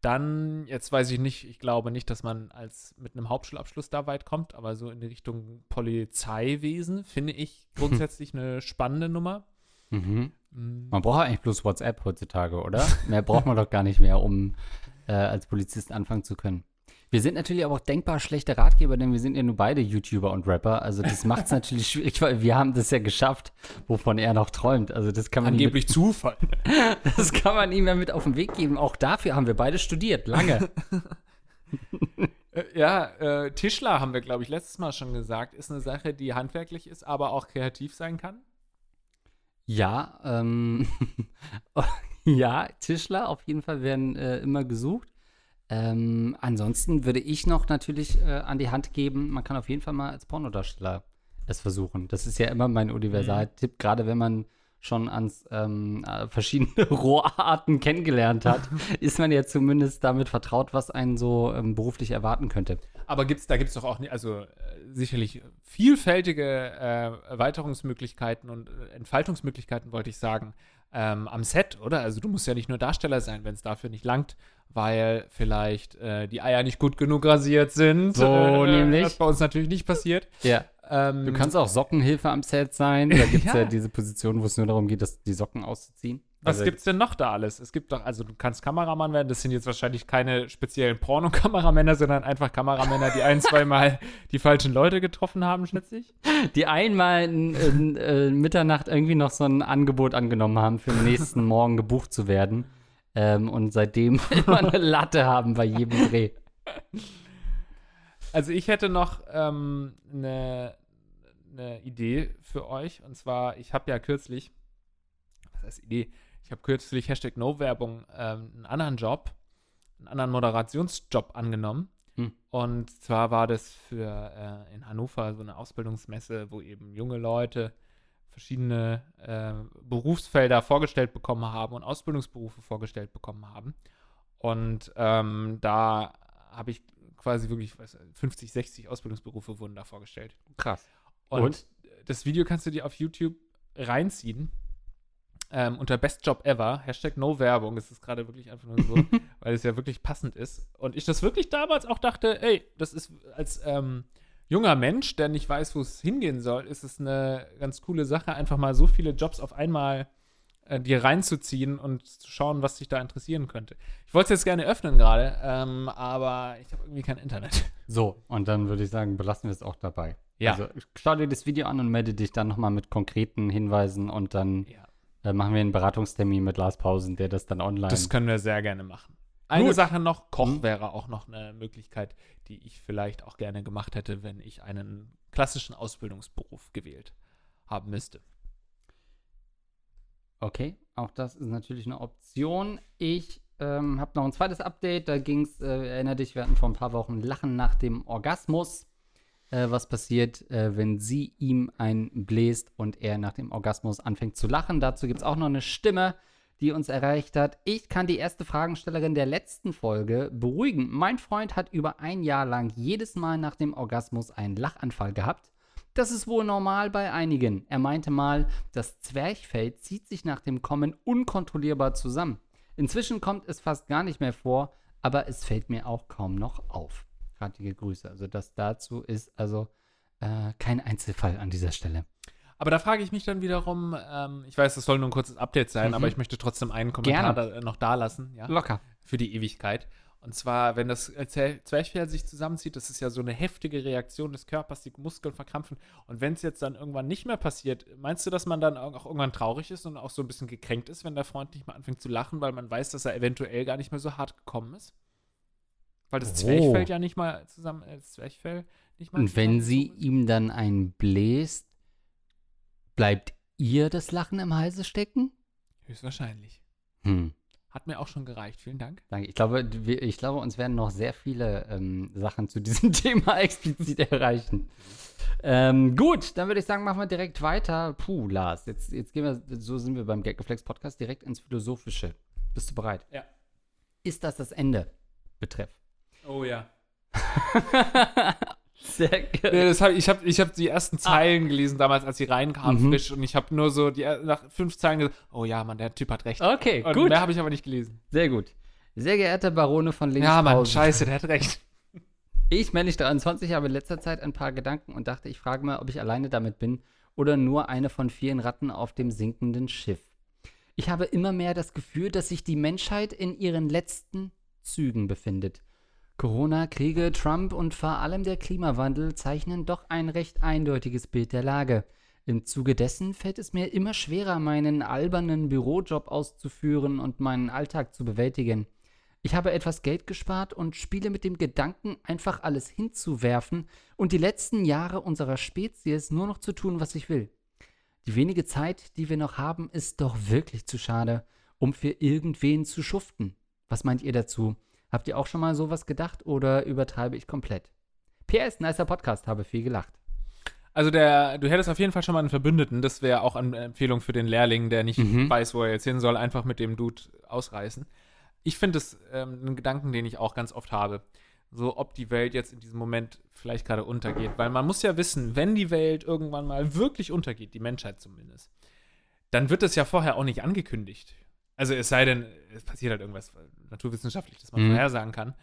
Dann, jetzt weiß ich nicht, ich glaube nicht, dass man als mit einem Hauptschulabschluss da weit kommt, aber so in die Richtung Polizeiwesen finde ich *laughs* grundsätzlich eine spannende Nummer. Mhm. Mhm. Man braucht eigentlich bloß WhatsApp heutzutage, oder? mehr braucht man doch gar nicht mehr, um äh, als Polizist anfangen zu können. Wir sind natürlich aber auch denkbar schlechte Ratgeber, denn wir sind ja nur beide YouTuber und Rapper. Also das macht es *laughs* natürlich schwierig, weil wir haben das ja geschafft, wovon er noch träumt. Also das kann man angeblich mit, Zufall. *laughs* Das kann man ihm ja mit auf den Weg geben. Auch dafür haben wir beide studiert, lange. *laughs* Äh, ja, äh, Tischler haben wir, glaube ich, letztes Mal schon gesagt, ist eine Sache, die handwerklich ist, aber auch kreativ sein kann. Ja, ähm, ja, Tischler auf jeden Fall werden äh, immer gesucht. Ähm, ansonsten würde ich noch natürlich äh, an die Hand geben, man kann auf jeden Fall mal als Pornodarsteller es versuchen. Das ist ja immer mein Universaltipp, mhm. gerade wenn man schon ans ähm, äh, verschiedene *laughs* Rohrarten kennengelernt hat, *laughs* ist man ja zumindest damit vertraut, was einen so ähm, beruflich erwarten könnte. Aber gibt's, da gibt es doch auch, also äh, sicherlich vielfältige äh, Erweiterungsmöglichkeiten und äh, Entfaltungsmöglichkeiten, wollte ich sagen, ähm, am Set, oder? Also du musst ja nicht nur Darsteller sein, wenn es dafür nicht langt, weil vielleicht äh, die Eier nicht gut genug rasiert sind. So äh, nämlich. Was bei uns natürlich nicht passiert. Ja. Ähm, du kannst auch Sockenhilfe am Set sein. Da gibt es *laughs* ja. ja. diese Position, wo es nur darum geht, dass die Socken auszuziehen. Was also, gibt's denn noch da alles? Es gibt doch, also du kannst Kameramann werden, das sind jetzt wahrscheinlich keine speziellen Pornokameramänner, sondern einfach Kameramänner, die ein, *laughs* zweimal die falschen Leute getroffen haben, schätze ich. Die einmal in, in äh, Mitternacht irgendwie noch so ein Angebot angenommen haben, für den nächsten *laughs* Morgen gebucht zu werden. Ähm, und seitdem *laughs* immer eine Latte haben bei jedem Dreh. Also ich hätte noch ähm, eine, eine Idee für euch. Und zwar, ich habe ja kürzlich, was heißt Idee? Ich habe kürzlich Hashtag No-Werbung ähm, einen anderen Job, einen anderen Moderationsjob angenommen. Hm. Und zwar war das für äh, in Hannover so eine Ausbildungsmesse, wo eben junge Leute verschiedene äh, Berufsfelder vorgestellt bekommen haben und Ausbildungsberufe vorgestellt bekommen haben. Und ähm, da habe ich quasi wirklich weiß, 50, 60 Ausbildungsberufe wurden da vorgestellt. Krass. Und, und? das Video kannst du dir auf YouTube reinziehen ähm, unter Best Job Ever, Hashtag No Werbung, ist gerade wirklich einfach nur so, *laughs* weil es ja wirklich passend ist. Und ich das wirklich damals auch dachte, ey, das ist als ähm, junger Mensch, der nicht weiß, wo es hingehen soll, ist es eine ganz coole Sache, einfach mal so viele Jobs auf einmal äh, dir reinzuziehen und zu schauen, was dich da interessieren könnte. Ich wollte es jetzt gerne öffnen gerade, ähm, aber ich habe irgendwie kein Internet. *laughs* So, und dann würde ich sagen, belassen wir es auch dabei. Ja. Also schau dir das Video an und melde dich dann nochmal mit konkreten Hinweisen und dann Ja. Äh, machen wir einen Beratungstermin mit Lars Pausen, der das dann online. Das können wir sehr gerne machen. Eine Gut. Sache noch, Koch Mhm. wäre auch noch eine Möglichkeit, die ich vielleicht auch gerne gemacht hätte, wenn ich einen klassischen Ausbildungsberuf gewählt haben müsste. Okay, auch das ist natürlich eine Option. Ich ähm, habe noch ein zweites Update. Da ging es, äh, erinnere dich, wir hatten vor ein paar Wochen Lachen nach dem Orgasmus. Äh, was passiert, äh, wenn sie ihm einen bläst und er nach dem Orgasmus anfängt zu lachen? Dazu gibt es auch noch eine Stimme, die uns erreicht hat. Ich kann die erste Fragenstellerin der letzten Folge beruhigen. Mein Freund hat über ein Jahr lang jedes Mal nach dem Orgasmus einen Lachanfall gehabt. Das ist wohl normal bei einigen. Er meinte mal, das Zwerchfell zieht sich nach dem Kommen unkontrollierbar zusammen. Inzwischen kommt es fast gar nicht mehr vor, aber es fällt mir auch kaum noch auf. Artige Grüße. Also das dazu ist also äh, kein Einzelfall an dieser Stelle. Aber da frage ich mich dann wiederum, ähm, ich weiß, das soll nur ein kurzes Update sein, Mhm. aber ich möchte trotzdem einen Kommentar da, noch da lassen, ja, Locker. für die Ewigkeit. Und zwar, wenn das äh, Zwer- Zwerchfell sich zusammenzieht, das ist ja so eine heftige Reaktion des Körpers, die Muskeln verkrampfen. Und wenn es jetzt dann irgendwann nicht mehr passiert, meinst du, dass man dann auch irgendwann traurig ist und auch so ein bisschen gekränkt ist, wenn der Freund nicht mehr anfängt zu lachen, weil man weiß, dass er eventuell gar nicht mehr so hart gekommen ist? Weil das Oh. Zwerchfell ja nicht mal zusammen, äh, das Zwerchfell nicht mal Und wenn sie ist? ihm dann einen bläst, bleibt ihr das Lachen im Halse stecken? Höchstwahrscheinlich. Hm. Hat mir auch schon gereicht. Vielen Dank. Danke. Ich glaube, wir, ich glaube, uns werden noch sehr viele ähm, Sachen zu diesem *laughs* Thema explizit erreichen. Ähm, gut, dann würde ich sagen, machen wir direkt weiter. Puh, Lars, jetzt, jetzt gehen wir, so sind wir beim Gaggeflex Podcast, direkt ins Philosophische. Bist du bereit? Ja. Ist das das Ende? Betreff. Oh ja. *laughs* Sehr Nee, das hab, ich habe ich hab die ersten Zeilen gelesen damals, als sie reinkamen, Mhm. frisch. Und ich habe nur so die, nach fünf Zeilen gesagt, oh ja, Mann, der Typ hat recht. Okay, und gut. mehr habe ich aber nicht gelesen. Sehr gut. Sehr geehrter Barone von links. Ja, Mann, scheiße, der hat recht. *laughs* Ich, männlich 23, habe in letzter Zeit ein paar Gedanken und dachte, ich frage mal, ob ich alleine damit bin oder nur eine von vielen Ratten auf dem sinkenden Schiff. Ich habe immer mehr das Gefühl, dass sich die Menschheit in ihren letzten Zügen befindet. Corona, Kriege, Trump und vor allem der Klimawandel zeichnen doch ein recht eindeutiges Bild der Lage. Im Zuge dessen fällt es mir immer schwerer, meinen albernen Bürojob auszuführen und meinen Alltag zu bewältigen. Ich habe etwas Geld gespart und spiele mit dem Gedanken, einfach alles hinzuwerfen und die letzten Jahre unserer Spezies nur noch zu tun, was ich will. Die wenige Zeit, die wir noch haben, ist doch wirklich zu schade, um für irgendwen zu schuften. Was meint ihr dazu? Habt ihr auch schon mal sowas gedacht oder übertreibe ich komplett? PS, nicer Podcast, habe viel gelacht. Also der, du hättest auf jeden Fall schon mal einen Verbündeten. Das wäre auch eine Empfehlung für den Lehrling, der nicht Mhm. weiß, wo er jetzt hin soll, einfach mit dem Dude ausreißen. Ich finde es ähm, einen Gedanken, den ich auch ganz oft habe. So, ob die Welt jetzt in diesem Moment vielleicht gerade untergeht. Weil man muss ja wissen, wenn die Welt irgendwann mal wirklich untergeht, die Menschheit zumindest, dann wird das ja vorher auch nicht angekündigt. Also es sei denn, es passiert halt irgendwas naturwissenschaftlich, das man Mhm. vorhersagen kann.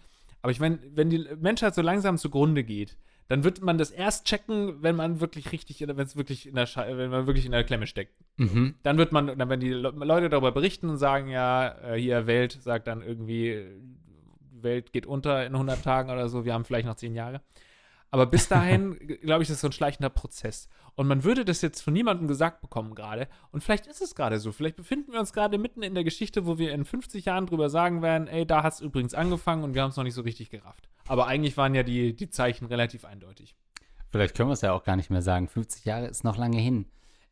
Aber ich meine, wenn die Menschheit so langsam zugrunde geht, dann wird man das erst checken, wenn man wirklich richtig, wenn es wirklich in der Schei wenn man wirklich in der Klemme steckt. Mhm. Dann wird man, dann werden die Le Leute darüber berichten und sagen, ja, äh, hier Welt sagt dann irgendwie, Welt geht unter in 100 Tagen oder so, wir haben vielleicht noch 10 Jahre. Aber bis *laughs* dahin, glaube ich, ist es so ein schleichender Prozess. Und man würde das jetzt von niemandem gesagt bekommen gerade. Und vielleicht ist es gerade so. Vielleicht befinden wir uns gerade mitten in der Geschichte, wo wir in 50 Jahren drüber sagen werden, ey, da hat es übrigens angefangen und wir haben es noch nicht so richtig gerafft. Aber eigentlich waren ja die, die Zeichen relativ eindeutig. Vielleicht können wir es ja auch gar nicht mehr sagen. 50 Jahre ist noch lange hin.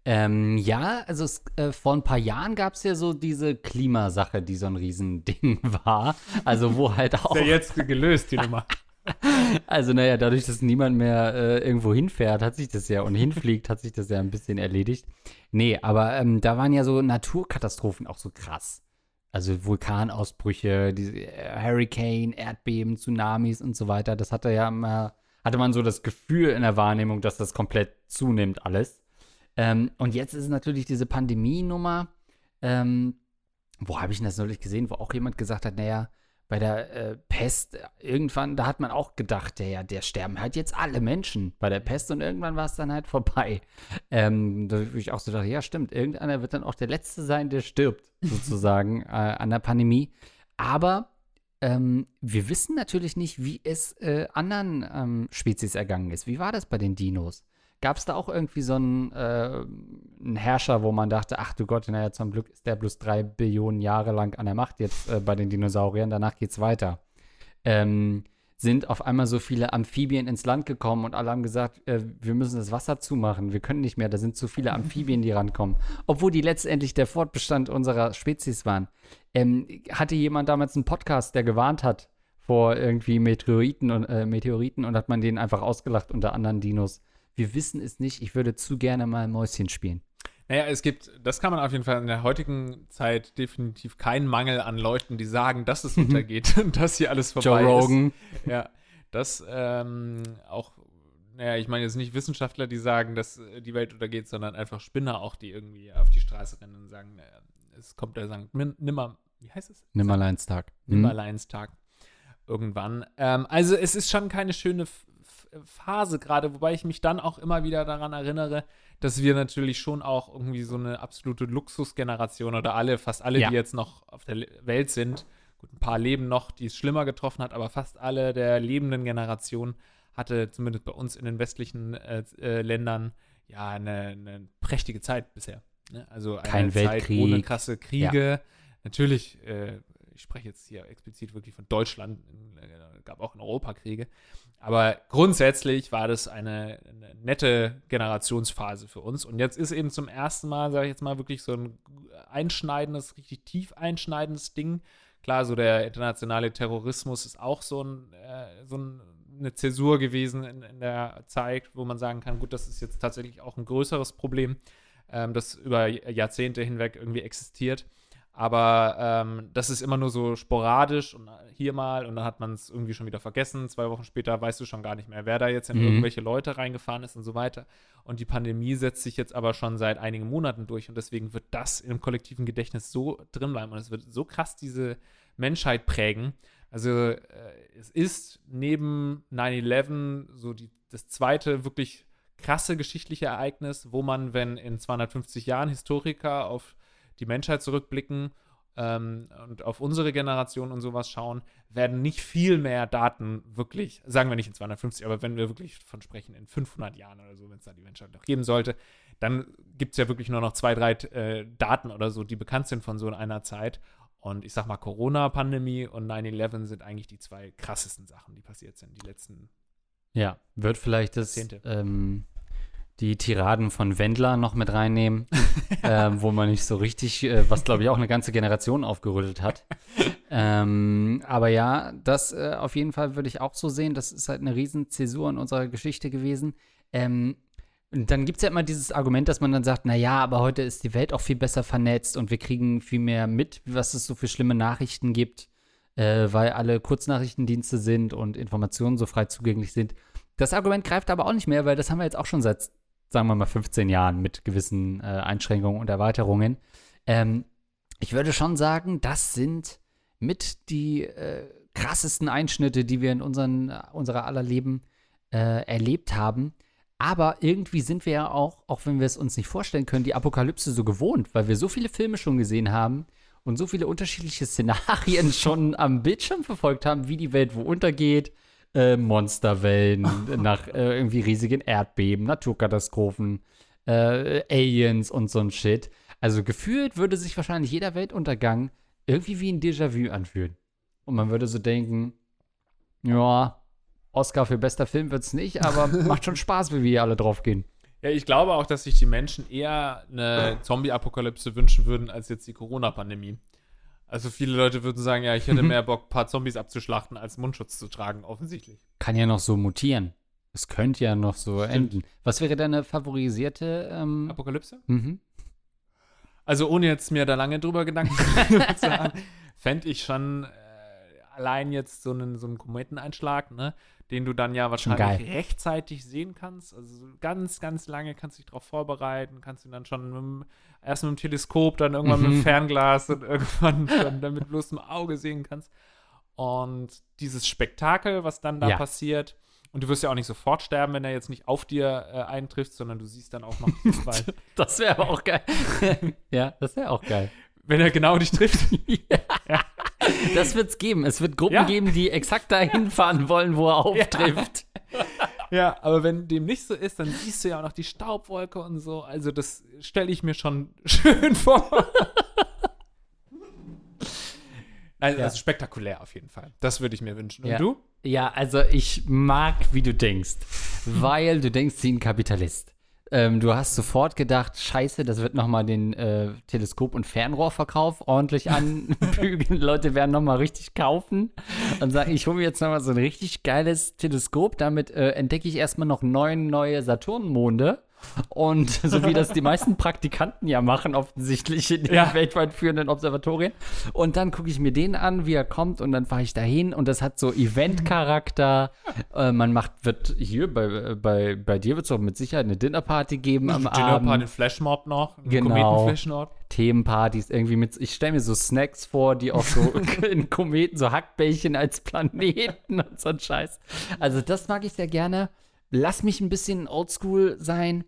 Ähm, ja, also es, äh, vor ein paar Jahren gab es ja so diese Klimasache, die so ein Riesending *laughs* war. Also wo halt auch. Ist ja jetzt gelöst, die Nummer. *laughs* *laughs* Also naja, dadurch, dass niemand mehr äh, irgendwo hinfährt, hat sich das ja und hinfliegt, hat sich das ja ein bisschen erledigt. Nee, aber ähm, da waren ja so Naturkatastrophen auch so krass. Also Vulkanausbrüche, diese äh, Hurricane, Erdbeben, Tsunamis und so weiter. Das hatte ja immer, hatte man so das Gefühl in der Wahrnehmung, dass das komplett zunimmt alles. Ähm, und jetzt ist natürlich diese Pandemie-Nummer. Ähm, wo habe ich denn das neulich gesehen, wo auch jemand gesagt hat, naja, bei der äh, Pest, irgendwann, da hat man auch gedacht, ja, der sterben halt jetzt alle Menschen bei der Pest und irgendwann war es dann halt vorbei. Ähm, da habe ich auch so dachte, ja, stimmt, irgendeiner wird dann auch der Letzte sein, der stirbt, *laughs* sozusagen, äh, an der Pandemie. Aber ähm, wir wissen natürlich nicht, wie es äh, anderen ähm, Spezies ergangen ist. Wie war das bei den Dinos? Gab es da auch irgendwie so einen, äh, einen, Herrscher, wo man dachte, ach du Gott, naja, zum Glück ist der bloß drei Billionen Jahre lang an der Macht jetzt äh, bei den Dinosauriern, danach geht's weiter. Ähm, sind auf einmal so viele Amphibien ins Land gekommen und alle haben gesagt, äh, wir müssen das Wasser zumachen, wir können nicht mehr, da sind zu viele *laughs* Amphibien, die rankommen. Obwohl die letztendlich der Fortbestand unserer Spezies waren. Ähm, hatte jemand damals einen Podcast, der gewarnt hat vor irgendwie Meteoriten und, äh, Meteoriten und hat man den einfach ausgelacht unter anderen Dinos wir wissen es nicht, ich würde zu gerne mal Mäuschen spielen. Naja, es gibt, das kann man auf jeden Fall in der heutigen Zeit definitiv keinen Mangel an Leuten, die sagen, dass es *laughs* untergeht und *laughs* dass hier alles vorbei Joe Rogan. ist. Ja, das ähm, auch, naja, ich meine jetzt nicht Wissenschaftler, die sagen, dass äh, die Welt untergeht, sondern einfach Spinner auch, die irgendwie auf die Straße rennen und sagen, naja, es kommt der Sankt Nimmer, wie heißt es? Nimmerleinstag. Nimmerleinstag. Hm? Irgendwann. Ähm, also es ist schon keine schöne Phase gerade, wobei ich mich dann auch immer wieder daran erinnere, dass wir natürlich schon auch irgendwie so eine absolute Luxusgeneration oder alle, fast alle, ja. die jetzt noch auf der Welt sind, gut, ein paar leben noch, die es schlimmer getroffen hat, aber fast alle der lebenden Generation hatte zumindest bei uns in den westlichen äh, äh, Ländern ja eine, eine, prächtige Zeit bisher. Ne? Also eine Kein Zeit Weltkrieg. ohne krasse Kriege. Ja. Natürlich äh, ich spreche jetzt hier explizit wirklich von Deutschland, äh, gab auch in Europa Kriege. Aber grundsätzlich war das eine, eine, nette Generationsphase für uns. Und jetzt ist eben zum ersten Mal, sage ich jetzt mal, wirklich so ein einschneidendes, richtig tief einschneidendes Ding. Klar, so der internationale Terrorismus ist auch so, ein, äh, so ein, eine Zäsur gewesen in, in, der Zeit, wo man sagen kann, gut, das ist jetzt tatsächlich auch ein größeres Problem, ähm, das über Jahrzehnte hinweg irgendwie existiert. Aber ähm, das ist immer nur so sporadisch und hier mal und dann hat man es irgendwie schon wieder vergessen. Zwei Wochen später weißt du schon gar nicht mehr, wer da jetzt in mhm. irgendwelche Leute reingefahren ist und so weiter. Und die Pandemie setzt sich jetzt aber schon seit einigen Monaten durch und deswegen wird das im kollektiven Gedächtnis so drin bleiben und es wird so krass diese Menschheit prägen. Also äh, es ist neben 9-11 so die, das zweite wirklich krasse geschichtliche Ereignis, wo man, wenn in 250 Jahren Historiker auf die Menschheit zurückblicken ähm, und auf unsere Generation und sowas schauen, werden nicht viel mehr Daten wirklich, sagen wir nicht in 250, aber wenn wir wirklich von sprechen, in 500 Jahren oder so, wenn es da die Menschheit noch geben sollte, dann gibt es ja wirklich nur noch zwei, drei äh, Daten oder so, die bekannt sind von so einer Zeit. Und ich sag mal, Corona-Pandemie und 9-11 sind eigentlich die zwei krassesten Sachen, die passiert sind, die letzten. Ja, wird vielleicht das ähm, die Tiraden von Wendler noch mit reinnehmen, *laughs* äh, wo man nicht so richtig, äh, was glaube ich auch eine ganze Generation aufgerüttelt hat. ähm, aber ja, das äh, auf jeden Fall würde ich auch so sehen. Das ist halt eine riesen Zäsur in unserer Geschichte gewesen. Ähm, und dann gibt es ja immer dieses Argument, dass man dann sagt, na ja, aber heute ist die Welt auch viel besser vernetzt und wir kriegen viel mehr mit, was es so für schlimme Nachrichten gibt, äh, weil alle Kurznachrichtendienste sind und Informationen so frei zugänglich sind. Das Argument greift aber auch nicht mehr, weil das haben wir jetzt auch schon seit sagen wir mal, 15 Jahren mit gewissen äh, Einschränkungen und Erweiterungen. Ähm, ich würde schon sagen, das sind mit die äh, krassesten Einschnitte, die wir in unseren, unserer aller Leben äh, erlebt haben. Aber irgendwie sind wir ja auch, auch wenn wir es uns nicht vorstellen können, die Apokalypse so gewohnt, weil wir so viele Filme schon gesehen haben und so viele unterschiedliche *laughs* Szenarien schon am Bildschirm verfolgt haben, wie die Welt wo untergeht, äh, Monsterwellen, *laughs* nach äh, irgendwie riesigen Erdbeben, Naturkatastrophen, äh, Aliens und so ein Shit. Also gefühlt würde sich wahrscheinlich jeder Weltuntergang irgendwie wie ein Déjà-vu anfühlen. Und man würde so denken, ja, Oscar für bester Film wird es nicht, aber *laughs* macht schon Spaß, wie wir hier alle drauf gehen. Ja, ich glaube auch, dass sich die Menschen eher eine *laughs* Zombie-Apokalypse wünschen würden, als jetzt die Corona-Pandemie. Also viele Leute würden sagen, ja, ich hätte *laughs* mehr Bock, ein paar Zombies abzuschlachten, als Mundschutz zu tragen, offensichtlich. Kann ja noch so mutieren. Es könnte ja noch so Stimmt. enden. Was wäre deine favorisierte ähm Apokalypse? Mhm. Also ohne jetzt mir da lange drüber Gedanken *laughs* zu machen, *laughs* fände ich schon äh, allein jetzt so einen, so einen Kometeneinschlag, ne? Den du dann ja wahrscheinlich rechtzeitig sehen kannst. Also ganz, ganz lange kannst du dich darauf vorbereiten, kannst ihn dann schon dem, erst mit dem Teleskop, dann irgendwann mhm. mit dem mhm. Fernglas und *laughs* irgendwann dann mit bloßem Auge sehen kannst. und dieses Spektakel, was dann da Ja. passiert. Und du wirst ja auch nicht sofort sterben, wenn er jetzt nicht auf dir äh, eintrifft, sondern du siehst dann auch noch, weil, *laughs* Das wäre aber auch geil. *laughs* ja, das wäre auch geil. wenn er genau dich trifft. Das wird's geben. Es wird Gruppen Ja. geben, die exakt dahin fahren wollen, wo er auftrifft. Ja, aber wenn dem nicht so ist, dann siehst du ja auch noch die Staubwolke und so. Also das stelle ich mir schon *laughs* schön vor. Nein, Ja. also spektakulär auf jeden Fall. Das würde ich mir wünschen. Und Ja. du? Ja, also ich mag, wie du denkst, weil du denkst wie ein Kapitalist. Ähm, du hast sofort gedacht, scheiße, das wird nochmal den äh, Teleskop- und Fernrohrverkauf ordentlich anbügeln. *laughs* Leute werden nochmal richtig kaufen und sagen, ich hole mir jetzt nochmal so ein richtig geiles Teleskop. Damit äh, entdecke ich erstmal noch neun neue Saturnmonde. Und *laughs* so wie das die meisten Praktikanten ja machen, offensichtlich in den Ja. weltweit führenden Observatorien. Und dann gucke ich mir den an, wie er kommt, und dann fahre ich dahin und das hat so Event-Charakter. äh, man macht, wird hier bei, bei, bei dir wird es auch mit Sicherheit eine Dinnerparty geben am Dinnerparty, Abend. den Flashmob noch, einen Genau. Themenpartys irgendwie mit. Ich stelle mir so Snacks vor, die auch so *laughs* *laughs* in Kometen, so Hackbällchen als Planeten und so ein Scheiß. Also, das mag ich sehr gerne. Lass mich ein bisschen oldschool sein.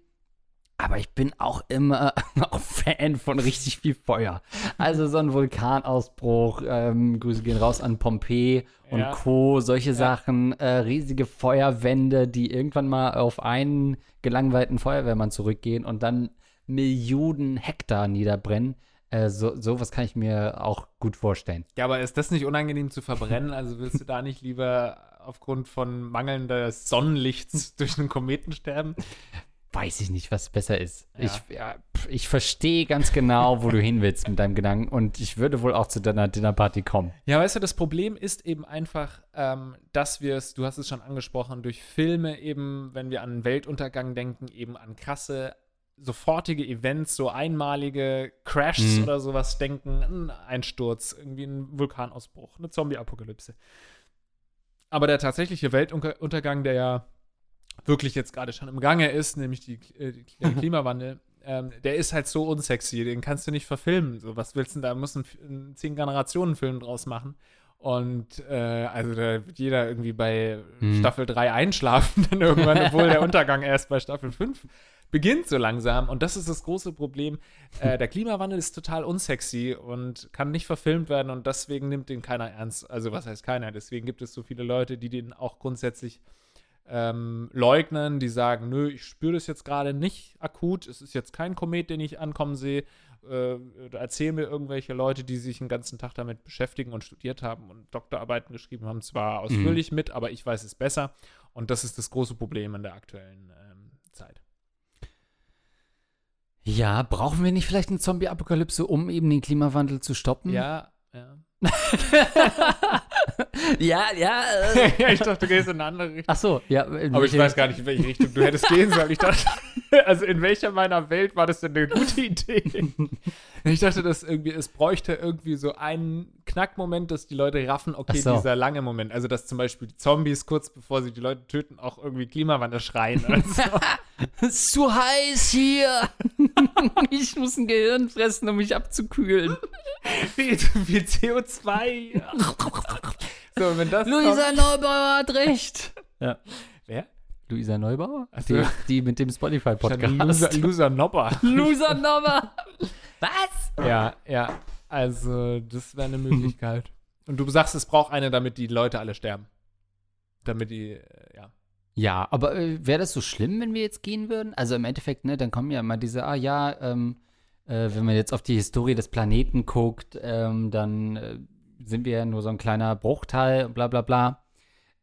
Aber ich bin auch immer *laughs* auch Fan von richtig viel Feuer. Also so ein Vulkanausbruch, ähm, Grüße gehen raus an Pompeii und Ja. Co., solche Sachen, äh, riesige Feuerwände, die irgendwann mal auf einen gelangweilten Feuerwehrmann zurückgehen und dann Millionen Hektar niederbrennen. Äh, so, sowas kann ich mir auch gut vorstellen. Ja, aber ist das nicht unangenehm zu verbrennen? Also willst du da nicht lieber aufgrund von mangelndes Sonnenlichts *laughs* durch einen Kometen sterben? Weiß ich nicht, was besser ist. Ja. Ich, ja, ich verstehe ganz genau, wo du hin willst mit deinem Gedanken und ich würde wohl auch zu deiner Dinnerparty kommen. Ja, weißt du, das Problem ist eben einfach, ähm, dass wir es, du hast es schon angesprochen, durch Filme eben, wenn wir an Weltuntergang denken, eben an krasse, sofortige Events, so einmalige Crashs Mhm. oder sowas denken, ein Einsturz, irgendwie ein Vulkanausbruch, eine Zombie-Apokalypse. Aber der tatsächliche Weltuntergang, der ja wirklich jetzt gerade schon im Gange ist, nämlich die, äh, der Klimawandel, ähm, der ist halt so unsexy, den kannst du nicht verfilmen. So, was willst du denn da? Muss ein, ein Zehn-Generationen-Film draus machen. Und äh, also da wird jeder irgendwie bei Hm. Staffel 3 einschlafen, *laughs* dann irgendwann, obwohl der *laughs* Untergang erst bei Staffel 5 beginnt so langsam. Und das ist das große Problem. Äh, der Klimawandel ist total unsexy und kann nicht verfilmt werden und deswegen nimmt den keiner ernst. Also was heißt keiner? Deswegen gibt es so viele Leute, die den auch grundsätzlich ähm, leugnen, die sagen, nö, ich spüre das jetzt gerade nicht akut, es ist jetzt kein Komet, den ich ankommen sehe. Äh, da erzählen mir irgendwelche Leute, die sich den ganzen Tag damit beschäftigen und studiert haben und Doktorarbeiten geschrieben haben, zwar ausführlich mit, aber ich weiß es besser. Und das ist das große Problem in der aktuellen ähm, Zeit. Ja, brauchen wir nicht vielleicht eine Zombie-Apokalypse, um eben den Klimawandel zu stoppen? Ja, ja. *laughs* ja, ja. Äh. *laughs* ich dachte, du gehst in eine andere Richtung. Ach so, ja. Aber ich weiß gar nicht, in welche Richtung du hättest gehen sollen. Ich dachte, *laughs* also in welcher meiner Welt war das denn eine gute Idee? Ich dachte, dass irgendwie, es bräuchte irgendwie so einen Knackmoment, dass die Leute raffen, okay, so. dieser lange Moment. Also, dass zum Beispiel die Zombies kurz bevor sie die Leute töten, auch irgendwie Klimawandel schreien. So. es ist zu heiß hier. ich muss ein Gehirn fressen, um mich abzukühlen. Wie, wie CO2 zwei. *laughs* so, wenn das Luisa kommt. Neubauer hat recht. Ja. Wer? Luisa Neubauer? Also die, die, mit dem Spotify-Podcast. Luisa Nobber. *laughs* Luisa Nobber. Was? Ja, ja. Also, das wäre eine Möglichkeit. *laughs* Und du sagst, es braucht eine, damit die Leute alle sterben. Damit die, äh, ja. Ja, aber äh, wäre das so schlimm, wenn wir jetzt gehen würden? Also im Endeffekt, ne, dann kommen ja immer diese, ah ja, ähm, äh, wenn man jetzt auf die Historie des Planeten guckt, ähm, dann äh, sind wir ja nur so ein kleiner Bruchteil, bla bla bla.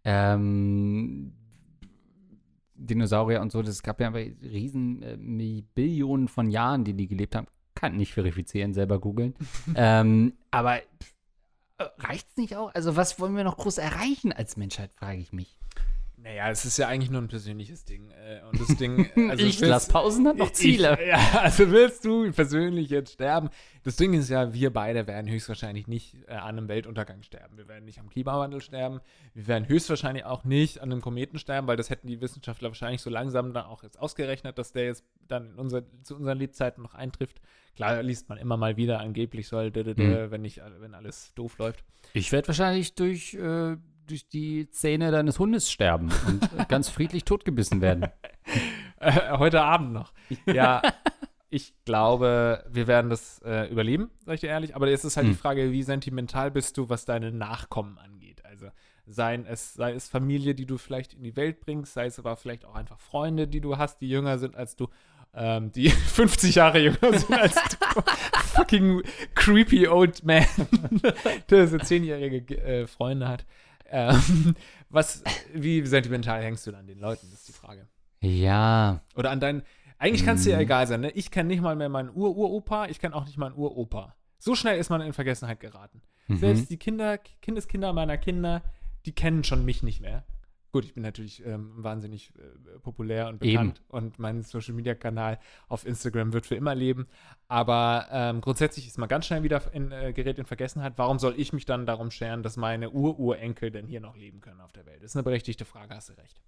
Ähm, Dinosaurier und so, das gab ja aber riesen äh, Billionen von Jahren, die die gelebt haben. Kann nicht verifizieren, selber googeln. *laughs* ähm, aber äh, reicht's nicht auch? Also was wollen wir noch groß erreichen als Menschheit, frage ich mich. Naja, es ist ja eigentlich nur ein persönliches Ding. Äh, und das Ding. *laughs* Also ich lass Pausen hat noch Ziele. Ich, ja, also willst du persönlich jetzt sterben? Das Ding ist ja, wir beide werden höchstwahrscheinlich nicht äh, an einem Weltuntergang sterben. Wir werden nicht am Klimawandel sterben. Wir werden höchstwahrscheinlich auch nicht an einem Kometen sterben, weil das hätten die Wissenschaftler wahrscheinlich so langsam dann auch jetzt ausgerechnet, dass der jetzt dann unser, zu unseren Lebzeiten noch eintrifft. Klar liest man immer mal wieder, angeblich soll, mhm. wenn, nicht, wenn alles doof läuft. Ich werde wahrscheinlich durch äh, durch die Zähne deines Hundes sterben und ganz friedlich totgebissen werden. *laughs* Äh, heute Abend noch. Ja, ich glaube, wir werden das äh, überleben, sag ich dir ehrlich. Aber jetzt ist halt hm. die Frage, wie sentimental bist du, was deine Nachkommen angeht. Also seien es, sei es Familie, die du vielleicht in die Welt bringst, sei es aber vielleicht auch einfach Freunde, die du hast, die jünger sind als du. Ähm, die *laughs* 50 Jahre jünger sind als du. *laughs* Fucking creepy old man, der so zehnjährige äh, Freunde hat. Ähm, *laughs* was, wie sentimental hängst du an den Leuten, ist die Frage. Ja. Oder an deinen, eigentlich kann es dir mhm. egal sein, ne? Ich kenne nicht mal mehr meinen Ur-Uropa, ich kenne auch nicht meinen Uropa. So schnell ist man in Vergessenheit geraten. Mhm. Selbst die Kinder, Kindeskinder meiner Kinder, die kennen schon mich nicht mehr. Gut, ich bin natürlich ähm, wahnsinnig äh, populär und bekannt Eben. und mein Social Media Kanal auf Instagram wird für immer leben. Aber ähm, grundsätzlich ist man ganz schnell wieder in, äh, gerät in Vergessenheit. Warum soll ich mich dann darum scheren, dass meine Ururenkel denn hier noch leben können auf der Welt? Das ist eine berechtigte Frage, hast du recht.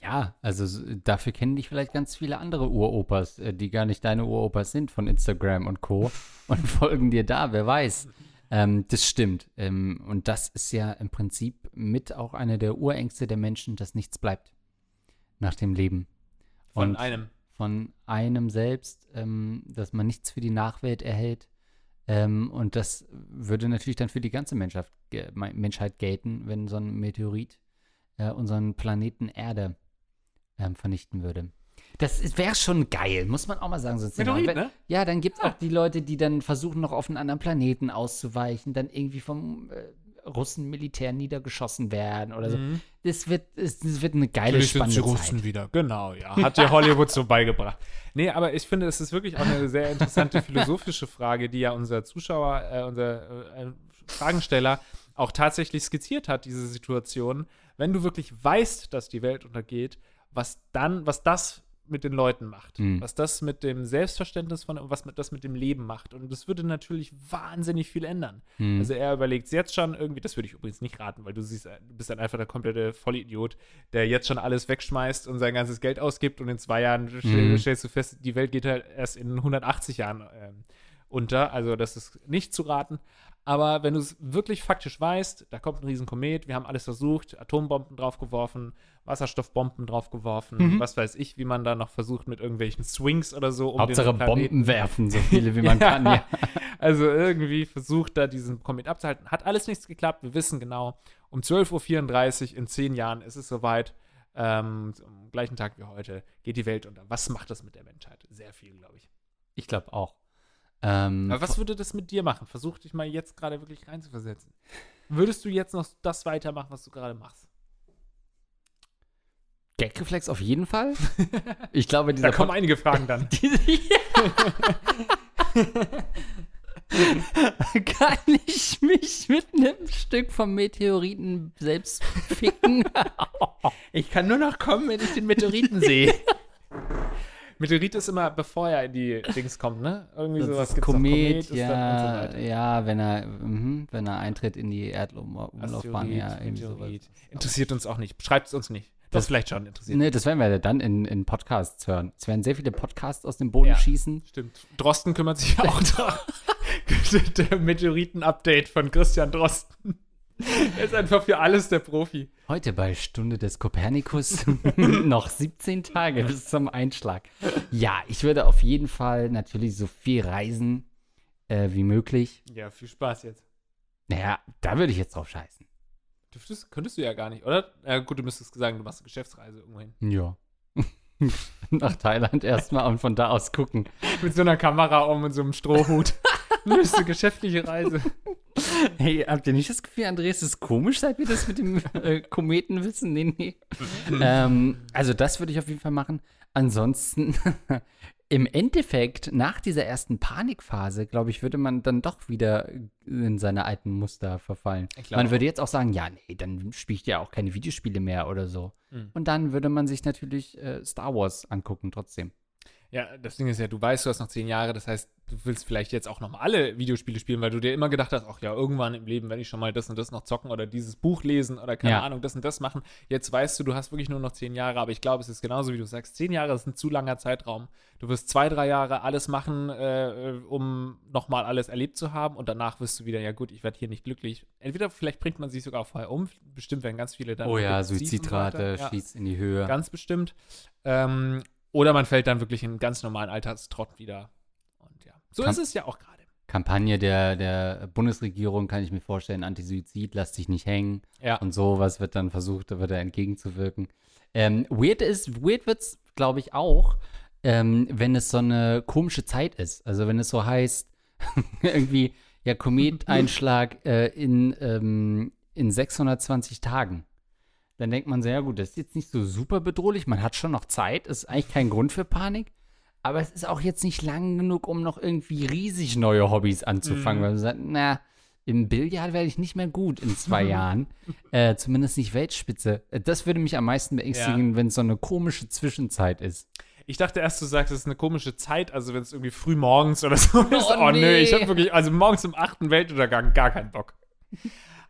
Ja, also dafür kennen dich vielleicht ganz viele andere Uropas, äh, die gar nicht deine Uropas sind von Instagram und Co. *laughs* und folgen dir da, wer weiß. Ähm, das stimmt. Ähm, und das ist ja im Prinzip mit auch eine der Urängste der Menschen, dass nichts bleibt nach dem Leben. Von und einem. Von einem selbst, ähm, dass man nichts für die Nachwelt erhält. Ähm, und das würde natürlich dann für die ganze Menschheit, Menschheit gelten, wenn so ein Meteorit äh, unseren Planeten Erde ähm, vernichten würde. Das wäre schon geil, muss man auch mal sagen. Sonst Meteorit, ne? Ja, dann gibt es ja. auch die Leute, die dann versuchen, noch auf einen anderen Planeten auszuweichen, dann irgendwie vom äh, Russen-Militär niedergeschossen werden oder so. Mhm. Das, wird, das, das, wird eine geile, Natürlich spannende sind die Russen wieder, genau, ja. Hat dir Hollywood so beigebracht. Nee, aber ich finde, es ist wirklich auch eine sehr interessante philosophische Frage, die ja unser Zuschauer, äh, unser äh, Fragensteller auch tatsächlich skizziert hat, diese Situation. Wenn du wirklich weißt, dass die Welt untergeht, was dann, was das mit den Leuten macht, mhm. was das mit dem Selbstverständnis von, was mit, das mit dem Leben macht. Und das würde natürlich wahnsinnig viel ändern. Mhm. Also er überlegt jetzt schon irgendwie, das würde ich übrigens nicht raten, weil du siehst, du bist dann einfach der komplette Vollidiot, der jetzt schon alles wegschmeißt und sein ganzes Geld ausgibt und in zwei Jahren mhm. stellst du fest, die Welt geht halt erst in 180 Jahren ähm, unter. Also das ist nicht zu raten. Aber wenn du es wirklich faktisch weißt, da kommt ein Riesenkomet, wir haben alles versucht, Atombomben draufgeworfen, Wasserstoffbomben draufgeworfen, mhm. was weiß ich, wie man da noch versucht mit irgendwelchen Swings oder so. Um Hauptsache Bomben werfen, so viele wie man *laughs* ja. kann. Ja. Also irgendwie versucht da diesen Komet abzuhalten. Hat alles nichts geklappt, wir wissen genau, um 12.34 Uhr in zehn Jahren ist es soweit. Ähm, am gleichen Tag wie heute geht die Welt unter. Was macht das mit der Menschheit? Sehr viel, glaube ich. Ich glaube auch. Ähm, Aber was würde das mit dir machen? Versuch dich mal jetzt gerade wirklich reinzuversetzen. Würdest du jetzt noch das weitermachen, was du gerade machst? Gagreflex auf jeden Fall. *laughs* Ich glaube, dieser Da kommen Pod einige Fragen dann. *laughs* Kann ich mich mit einem Stück vom Meteoriten selbst ficken? *laughs* ich kann nur noch kommen, wenn ich den Meteoriten sehe. Meteorit ist immer, bevor er in die Dings kommt, ne? Irgendwie das sowas. Ist Komet, Komet ja, so ja, wenn er, mh, wenn er eintritt in die Erdumlaufbahn, ja, Meteorit. Interessiert uns auch nicht. Schreibt es uns nicht. Das, das vielleicht schon interessiert. Nee, das werden wir dann in, in Podcasts hören. Es werden sehr viele Podcasts aus dem Boden ja, schießen. Stimmt. Drosten kümmert sich auch darum. *laughs* *laughs* Der Meteoriten-Update von Christian Drosten. Er ist einfach für alles der Profi. Heute bei Stunde des Kopernikus *laughs* noch 17 Tage bis zum Einschlag. Ja, ich würde auf jeden Fall natürlich so viel reisen äh, wie möglich. Ja, viel Spaß jetzt. Naja, da würde ich jetzt drauf scheißen. Dürftest, könntest du ja gar nicht, oder? Ja, gut, du müsstest sagen, du machst eine Geschäftsreise irgendwohin. Ja. *laughs* Nach Thailand erstmal und von da aus gucken. Mit so einer Kamera um und so einem Strohhut. *laughs* Eine geschäftliche Reise. *laughs* Hey, habt ihr nicht das Gefühl, Andreas, ist komisch, seit wir das mit dem *laughs* äh, Kometen wissen? Nee, nee. *laughs* ähm, also, das würde ich auf jeden Fall machen. Ansonsten, im Endeffekt, nach dieser ersten Panikphase, glaube ich, würde man dann doch wieder in seine alten Muster verfallen. Man würde jetzt auch sagen, ja, nee, dann spiele ich ja auch keine Videospiele mehr oder so. Mhm. Und dann würde man sich natürlich äh, Star Wars angucken trotzdem. Ja, das Ding ist ja, du weißt, du hast noch zehn Jahre, das heißt, du willst vielleicht jetzt auch noch mal alle Videospiele spielen, weil du dir immer gedacht hast, ach ja, irgendwann im Leben werde ich schon mal das und das noch zocken oder dieses Buch lesen oder keine ja. Ahnung, das und das machen. Jetzt weißt du, du hast wirklich nur noch zehn Jahre, aber ich glaube, es ist genauso, wie du sagst, zehn Jahre ist ein zu langer Zeitraum. Du wirst zwei, drei Jahre alles machen, äh, um noch mal alles erlebt zu haben und danach wirst du wieder, ja gut, ich werde hier nicht glücklich. Entweder vielleicht bringt man sich sogar vorher um, bestimmt werden ganz viele dann. Oh ja, Suizidrate ja, schießt in die Höhe. Ganz bestimmt. Ähm, oder man fällt dann wirklich in einen ganz normalen Alltagstrott wieder. Und ja, so Kamp ist es ja auch gerade. Kampagne der, der Bundesregierung, kann ich mir vorstellen, Antisuizid, lass dich nicht hängen. Ja. Und sowas wird dann versucht, da wird er entgegenzuwirken. Ähm, weird ist, weird wird's, glaube ich, auch, ähm, wenn es so eine komische Zeit ist. Also wenn es so heißt, *laughs* irgendwie, ja, Kometeinschlag äh, in, ähm, in 620 Tagen dann denkt man so, ja gut, das ist jetzt nicht so super bedrohlich, man hat schon noch Zeit, ist eigentlich kein Grund für Panik, aber es ist auch jetzt nicht lang genug, um noch irgendwie riesig neue Hobbys anzufangen, mhm. weil man sagt, na, im Billard werde ich nicht mehr gut in zwei *laughs* Jahren, äh, zumindest nicht Weltspitze. Das würde mich am meisten beängstigen, ja. wenn es so eine komische Zwischenzeit ist. Ich dachte erst, du sagst, es ist eine komische Zeit, also wenn es irgendwie früh morgens oder so *laughs* ist. Oh, oh nee. nö, ich habe wirklich, also morgens im achten Weltuntergang gar keinen Bock.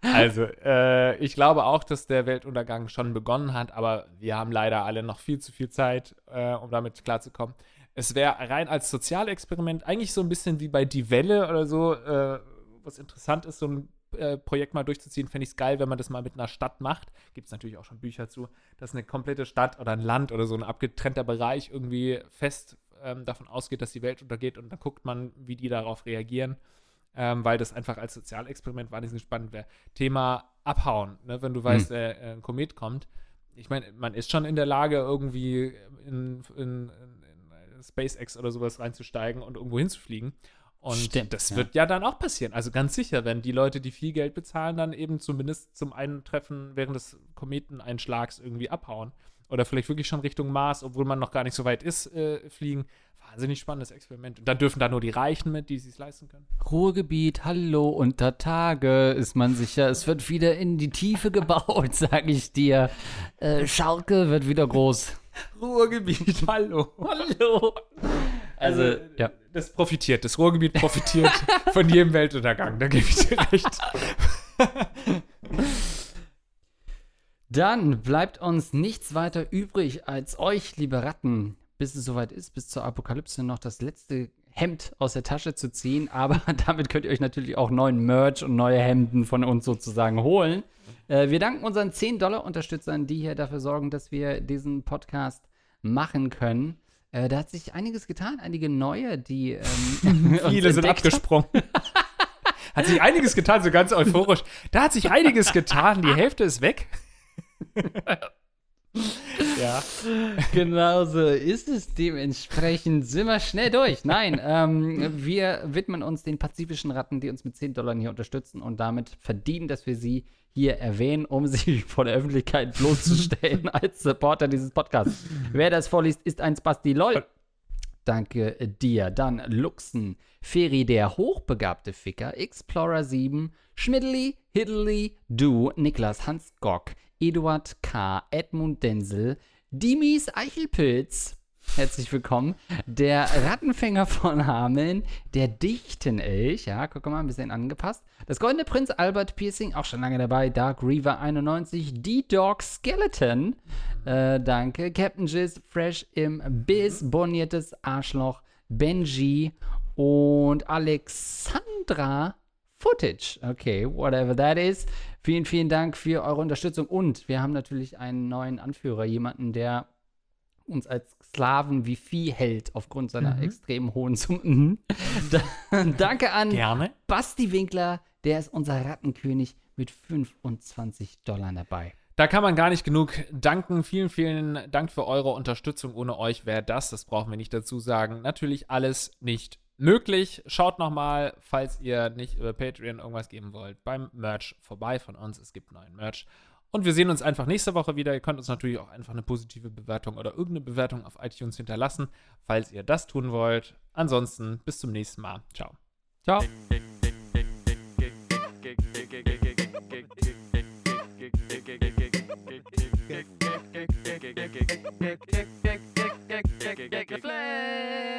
Also, äh, ich glaube auch, dass der Weltuntergang schon begonnen hat, aber wir haben leider alle noch viel zu viel Zeit, äh, um damit klarzukommen. Es wäre rein als Sozialexperiment eigentlich so ein bisschen wie bei Die Welle oder so, äh, was interessant ist, so ein äh, Projekt mal durchzuziehen, fände ich es geil, wenn man das mal mit einer Stadt macht. Gibt es natürlich auch schon Bücher zu, dass eine komplette Stadt oder ein Land oder so ein abgetrennter Bereich irgendwie fest ähm, davon ausgeht, dass die Welt untergeht und dann guckt man, wie die darauf reagieren ähm, weil das einfach als Sozialexperiment wahnsinnig spannend wäre. Thema Abhauen, ne? wenn du weißt, hm. äh, ein Komet kommt. Ich meine, man ist schon in der Lage, irgendwie in, in, in, SpaceX oder sowas reinzusteigen und irgendwo hinzufliegen. Und Stimmt, das ja. wird ja dann auch passieren. Also ganz sicher, wenn die Leute, die viel Geld bezahlen, dann eben zumindest zum Eintreffen während des Kometeneinschlags irgendwie abhauen. Oder vielleicht wirklich schon Richtung Mars, obwohl man noch gar nicht so weit ist, äh, fliegen wahnsinnig spannendes Experiment. Und dann dürfen da nur die Reichen mit, die es sich leisten können. Ruhrgebiet, hallo, unter Tage ist man sicher. Es wird wieder in die Tiefe gebaut, *laughs* sag ich dir. Äh, Schalke wird wieder groß. Ruhrgebiet, *laughs* hallo. hallo. Also, also, ja. Das profitiert, das Ruhrgebiet profitiert von jedem *laughs* Weltuntergang, da gebe ich dir recht. Dann bleibt uns nichts weiter übrig, als euch, liebe Ratten, bis es soweit ist, bis zur Apokalypse noch das letzte Hemd aus der Tasche zu ziehen. Aber *laughs* damit könnt ihr euch natürlich auch neuen Merch und neue Hemden von uns sozusagen holen. Äh, wir danken unseren 10-Dollar-Unterstützern, die hier dafür sorgen, dass wir diesen Podcast machen können. Äh, da hat sich einiges getan, einige neue, die. Ähm, *laughs* Viele sind abgesprungen. hat sich einiges getan, so ganz euphorisch. Da hat sich einiges getan, die *laughs* Hälfte ist weg. *laughs* ja. Genau so ist es. Dementsprechend sind wir schnell durch. Nein, ähm, wir widmen uns den pazifischen Ratten, die uns mit 10 Dollar hier unterstützen und damit verdienen, dass wir sie hier erwähnen, um sie *laughs* vor der Öffentlichkeit bloßzustellen *laughs* als Supporter dieses Podcasts. Wer das vorliest, ist ein Spasti. LOL. Danke dir. Dann Luxen, Feri, der hochbegabte Ficker, Explorer 7, Schmidli, Hiddly, Du, Niklas Hans Gock, Eduard K., Edmund Denzel, Dimis Eichelpilz. Herzlich willkommen. Der Rattenfänger von Hameln, der Dichtenelch, ja, guck mal, ein bisschen angepasst. Das Goldene Prinz Albert Piercing, auch schon lange dabei. Dark Reaver 91, D-Dog Skeleton, äh, danke. Captain Jizz, Fresh im Biss, Boniertes Arschloch, Benji und Alexandra Footage. Okay, whatever that is. Vielen, vielen Dank für eure Unterstützung. Und wir haben natürlich einen neuen Anführer, jemanden, der uns als Sklaven wie Vieh hält, aufgrund seiner mhm. extrem hohen Summen. *laughs* Danke an Gerne. Basti Winkler, der ist unser Rattenkönig mit 25 Dollar dabei. Da kann man gar nicht genug danken. Vielen, vielen Dank für eure Unterstützung. Ohne euch wäre das, das brauchen wir nicht dazu sagen, natürlich alles nicht möglich. Schaut nochmal, falls ihr nicht über Patreon irgendwas geben wollt, beim Merch vorbei von uns. Es gibt neuen Merch. Und wir sehen uns einfach nächste Woche wieder. Ihr könnt uns natürlich auch einfach eine positive Bewertung oder irgendeine Bewertung auf iTunes hinterlassen, falls ihr das tun wollt. Ansonsten bis zum nächsten Mal. Ciao. Ciao. Flash.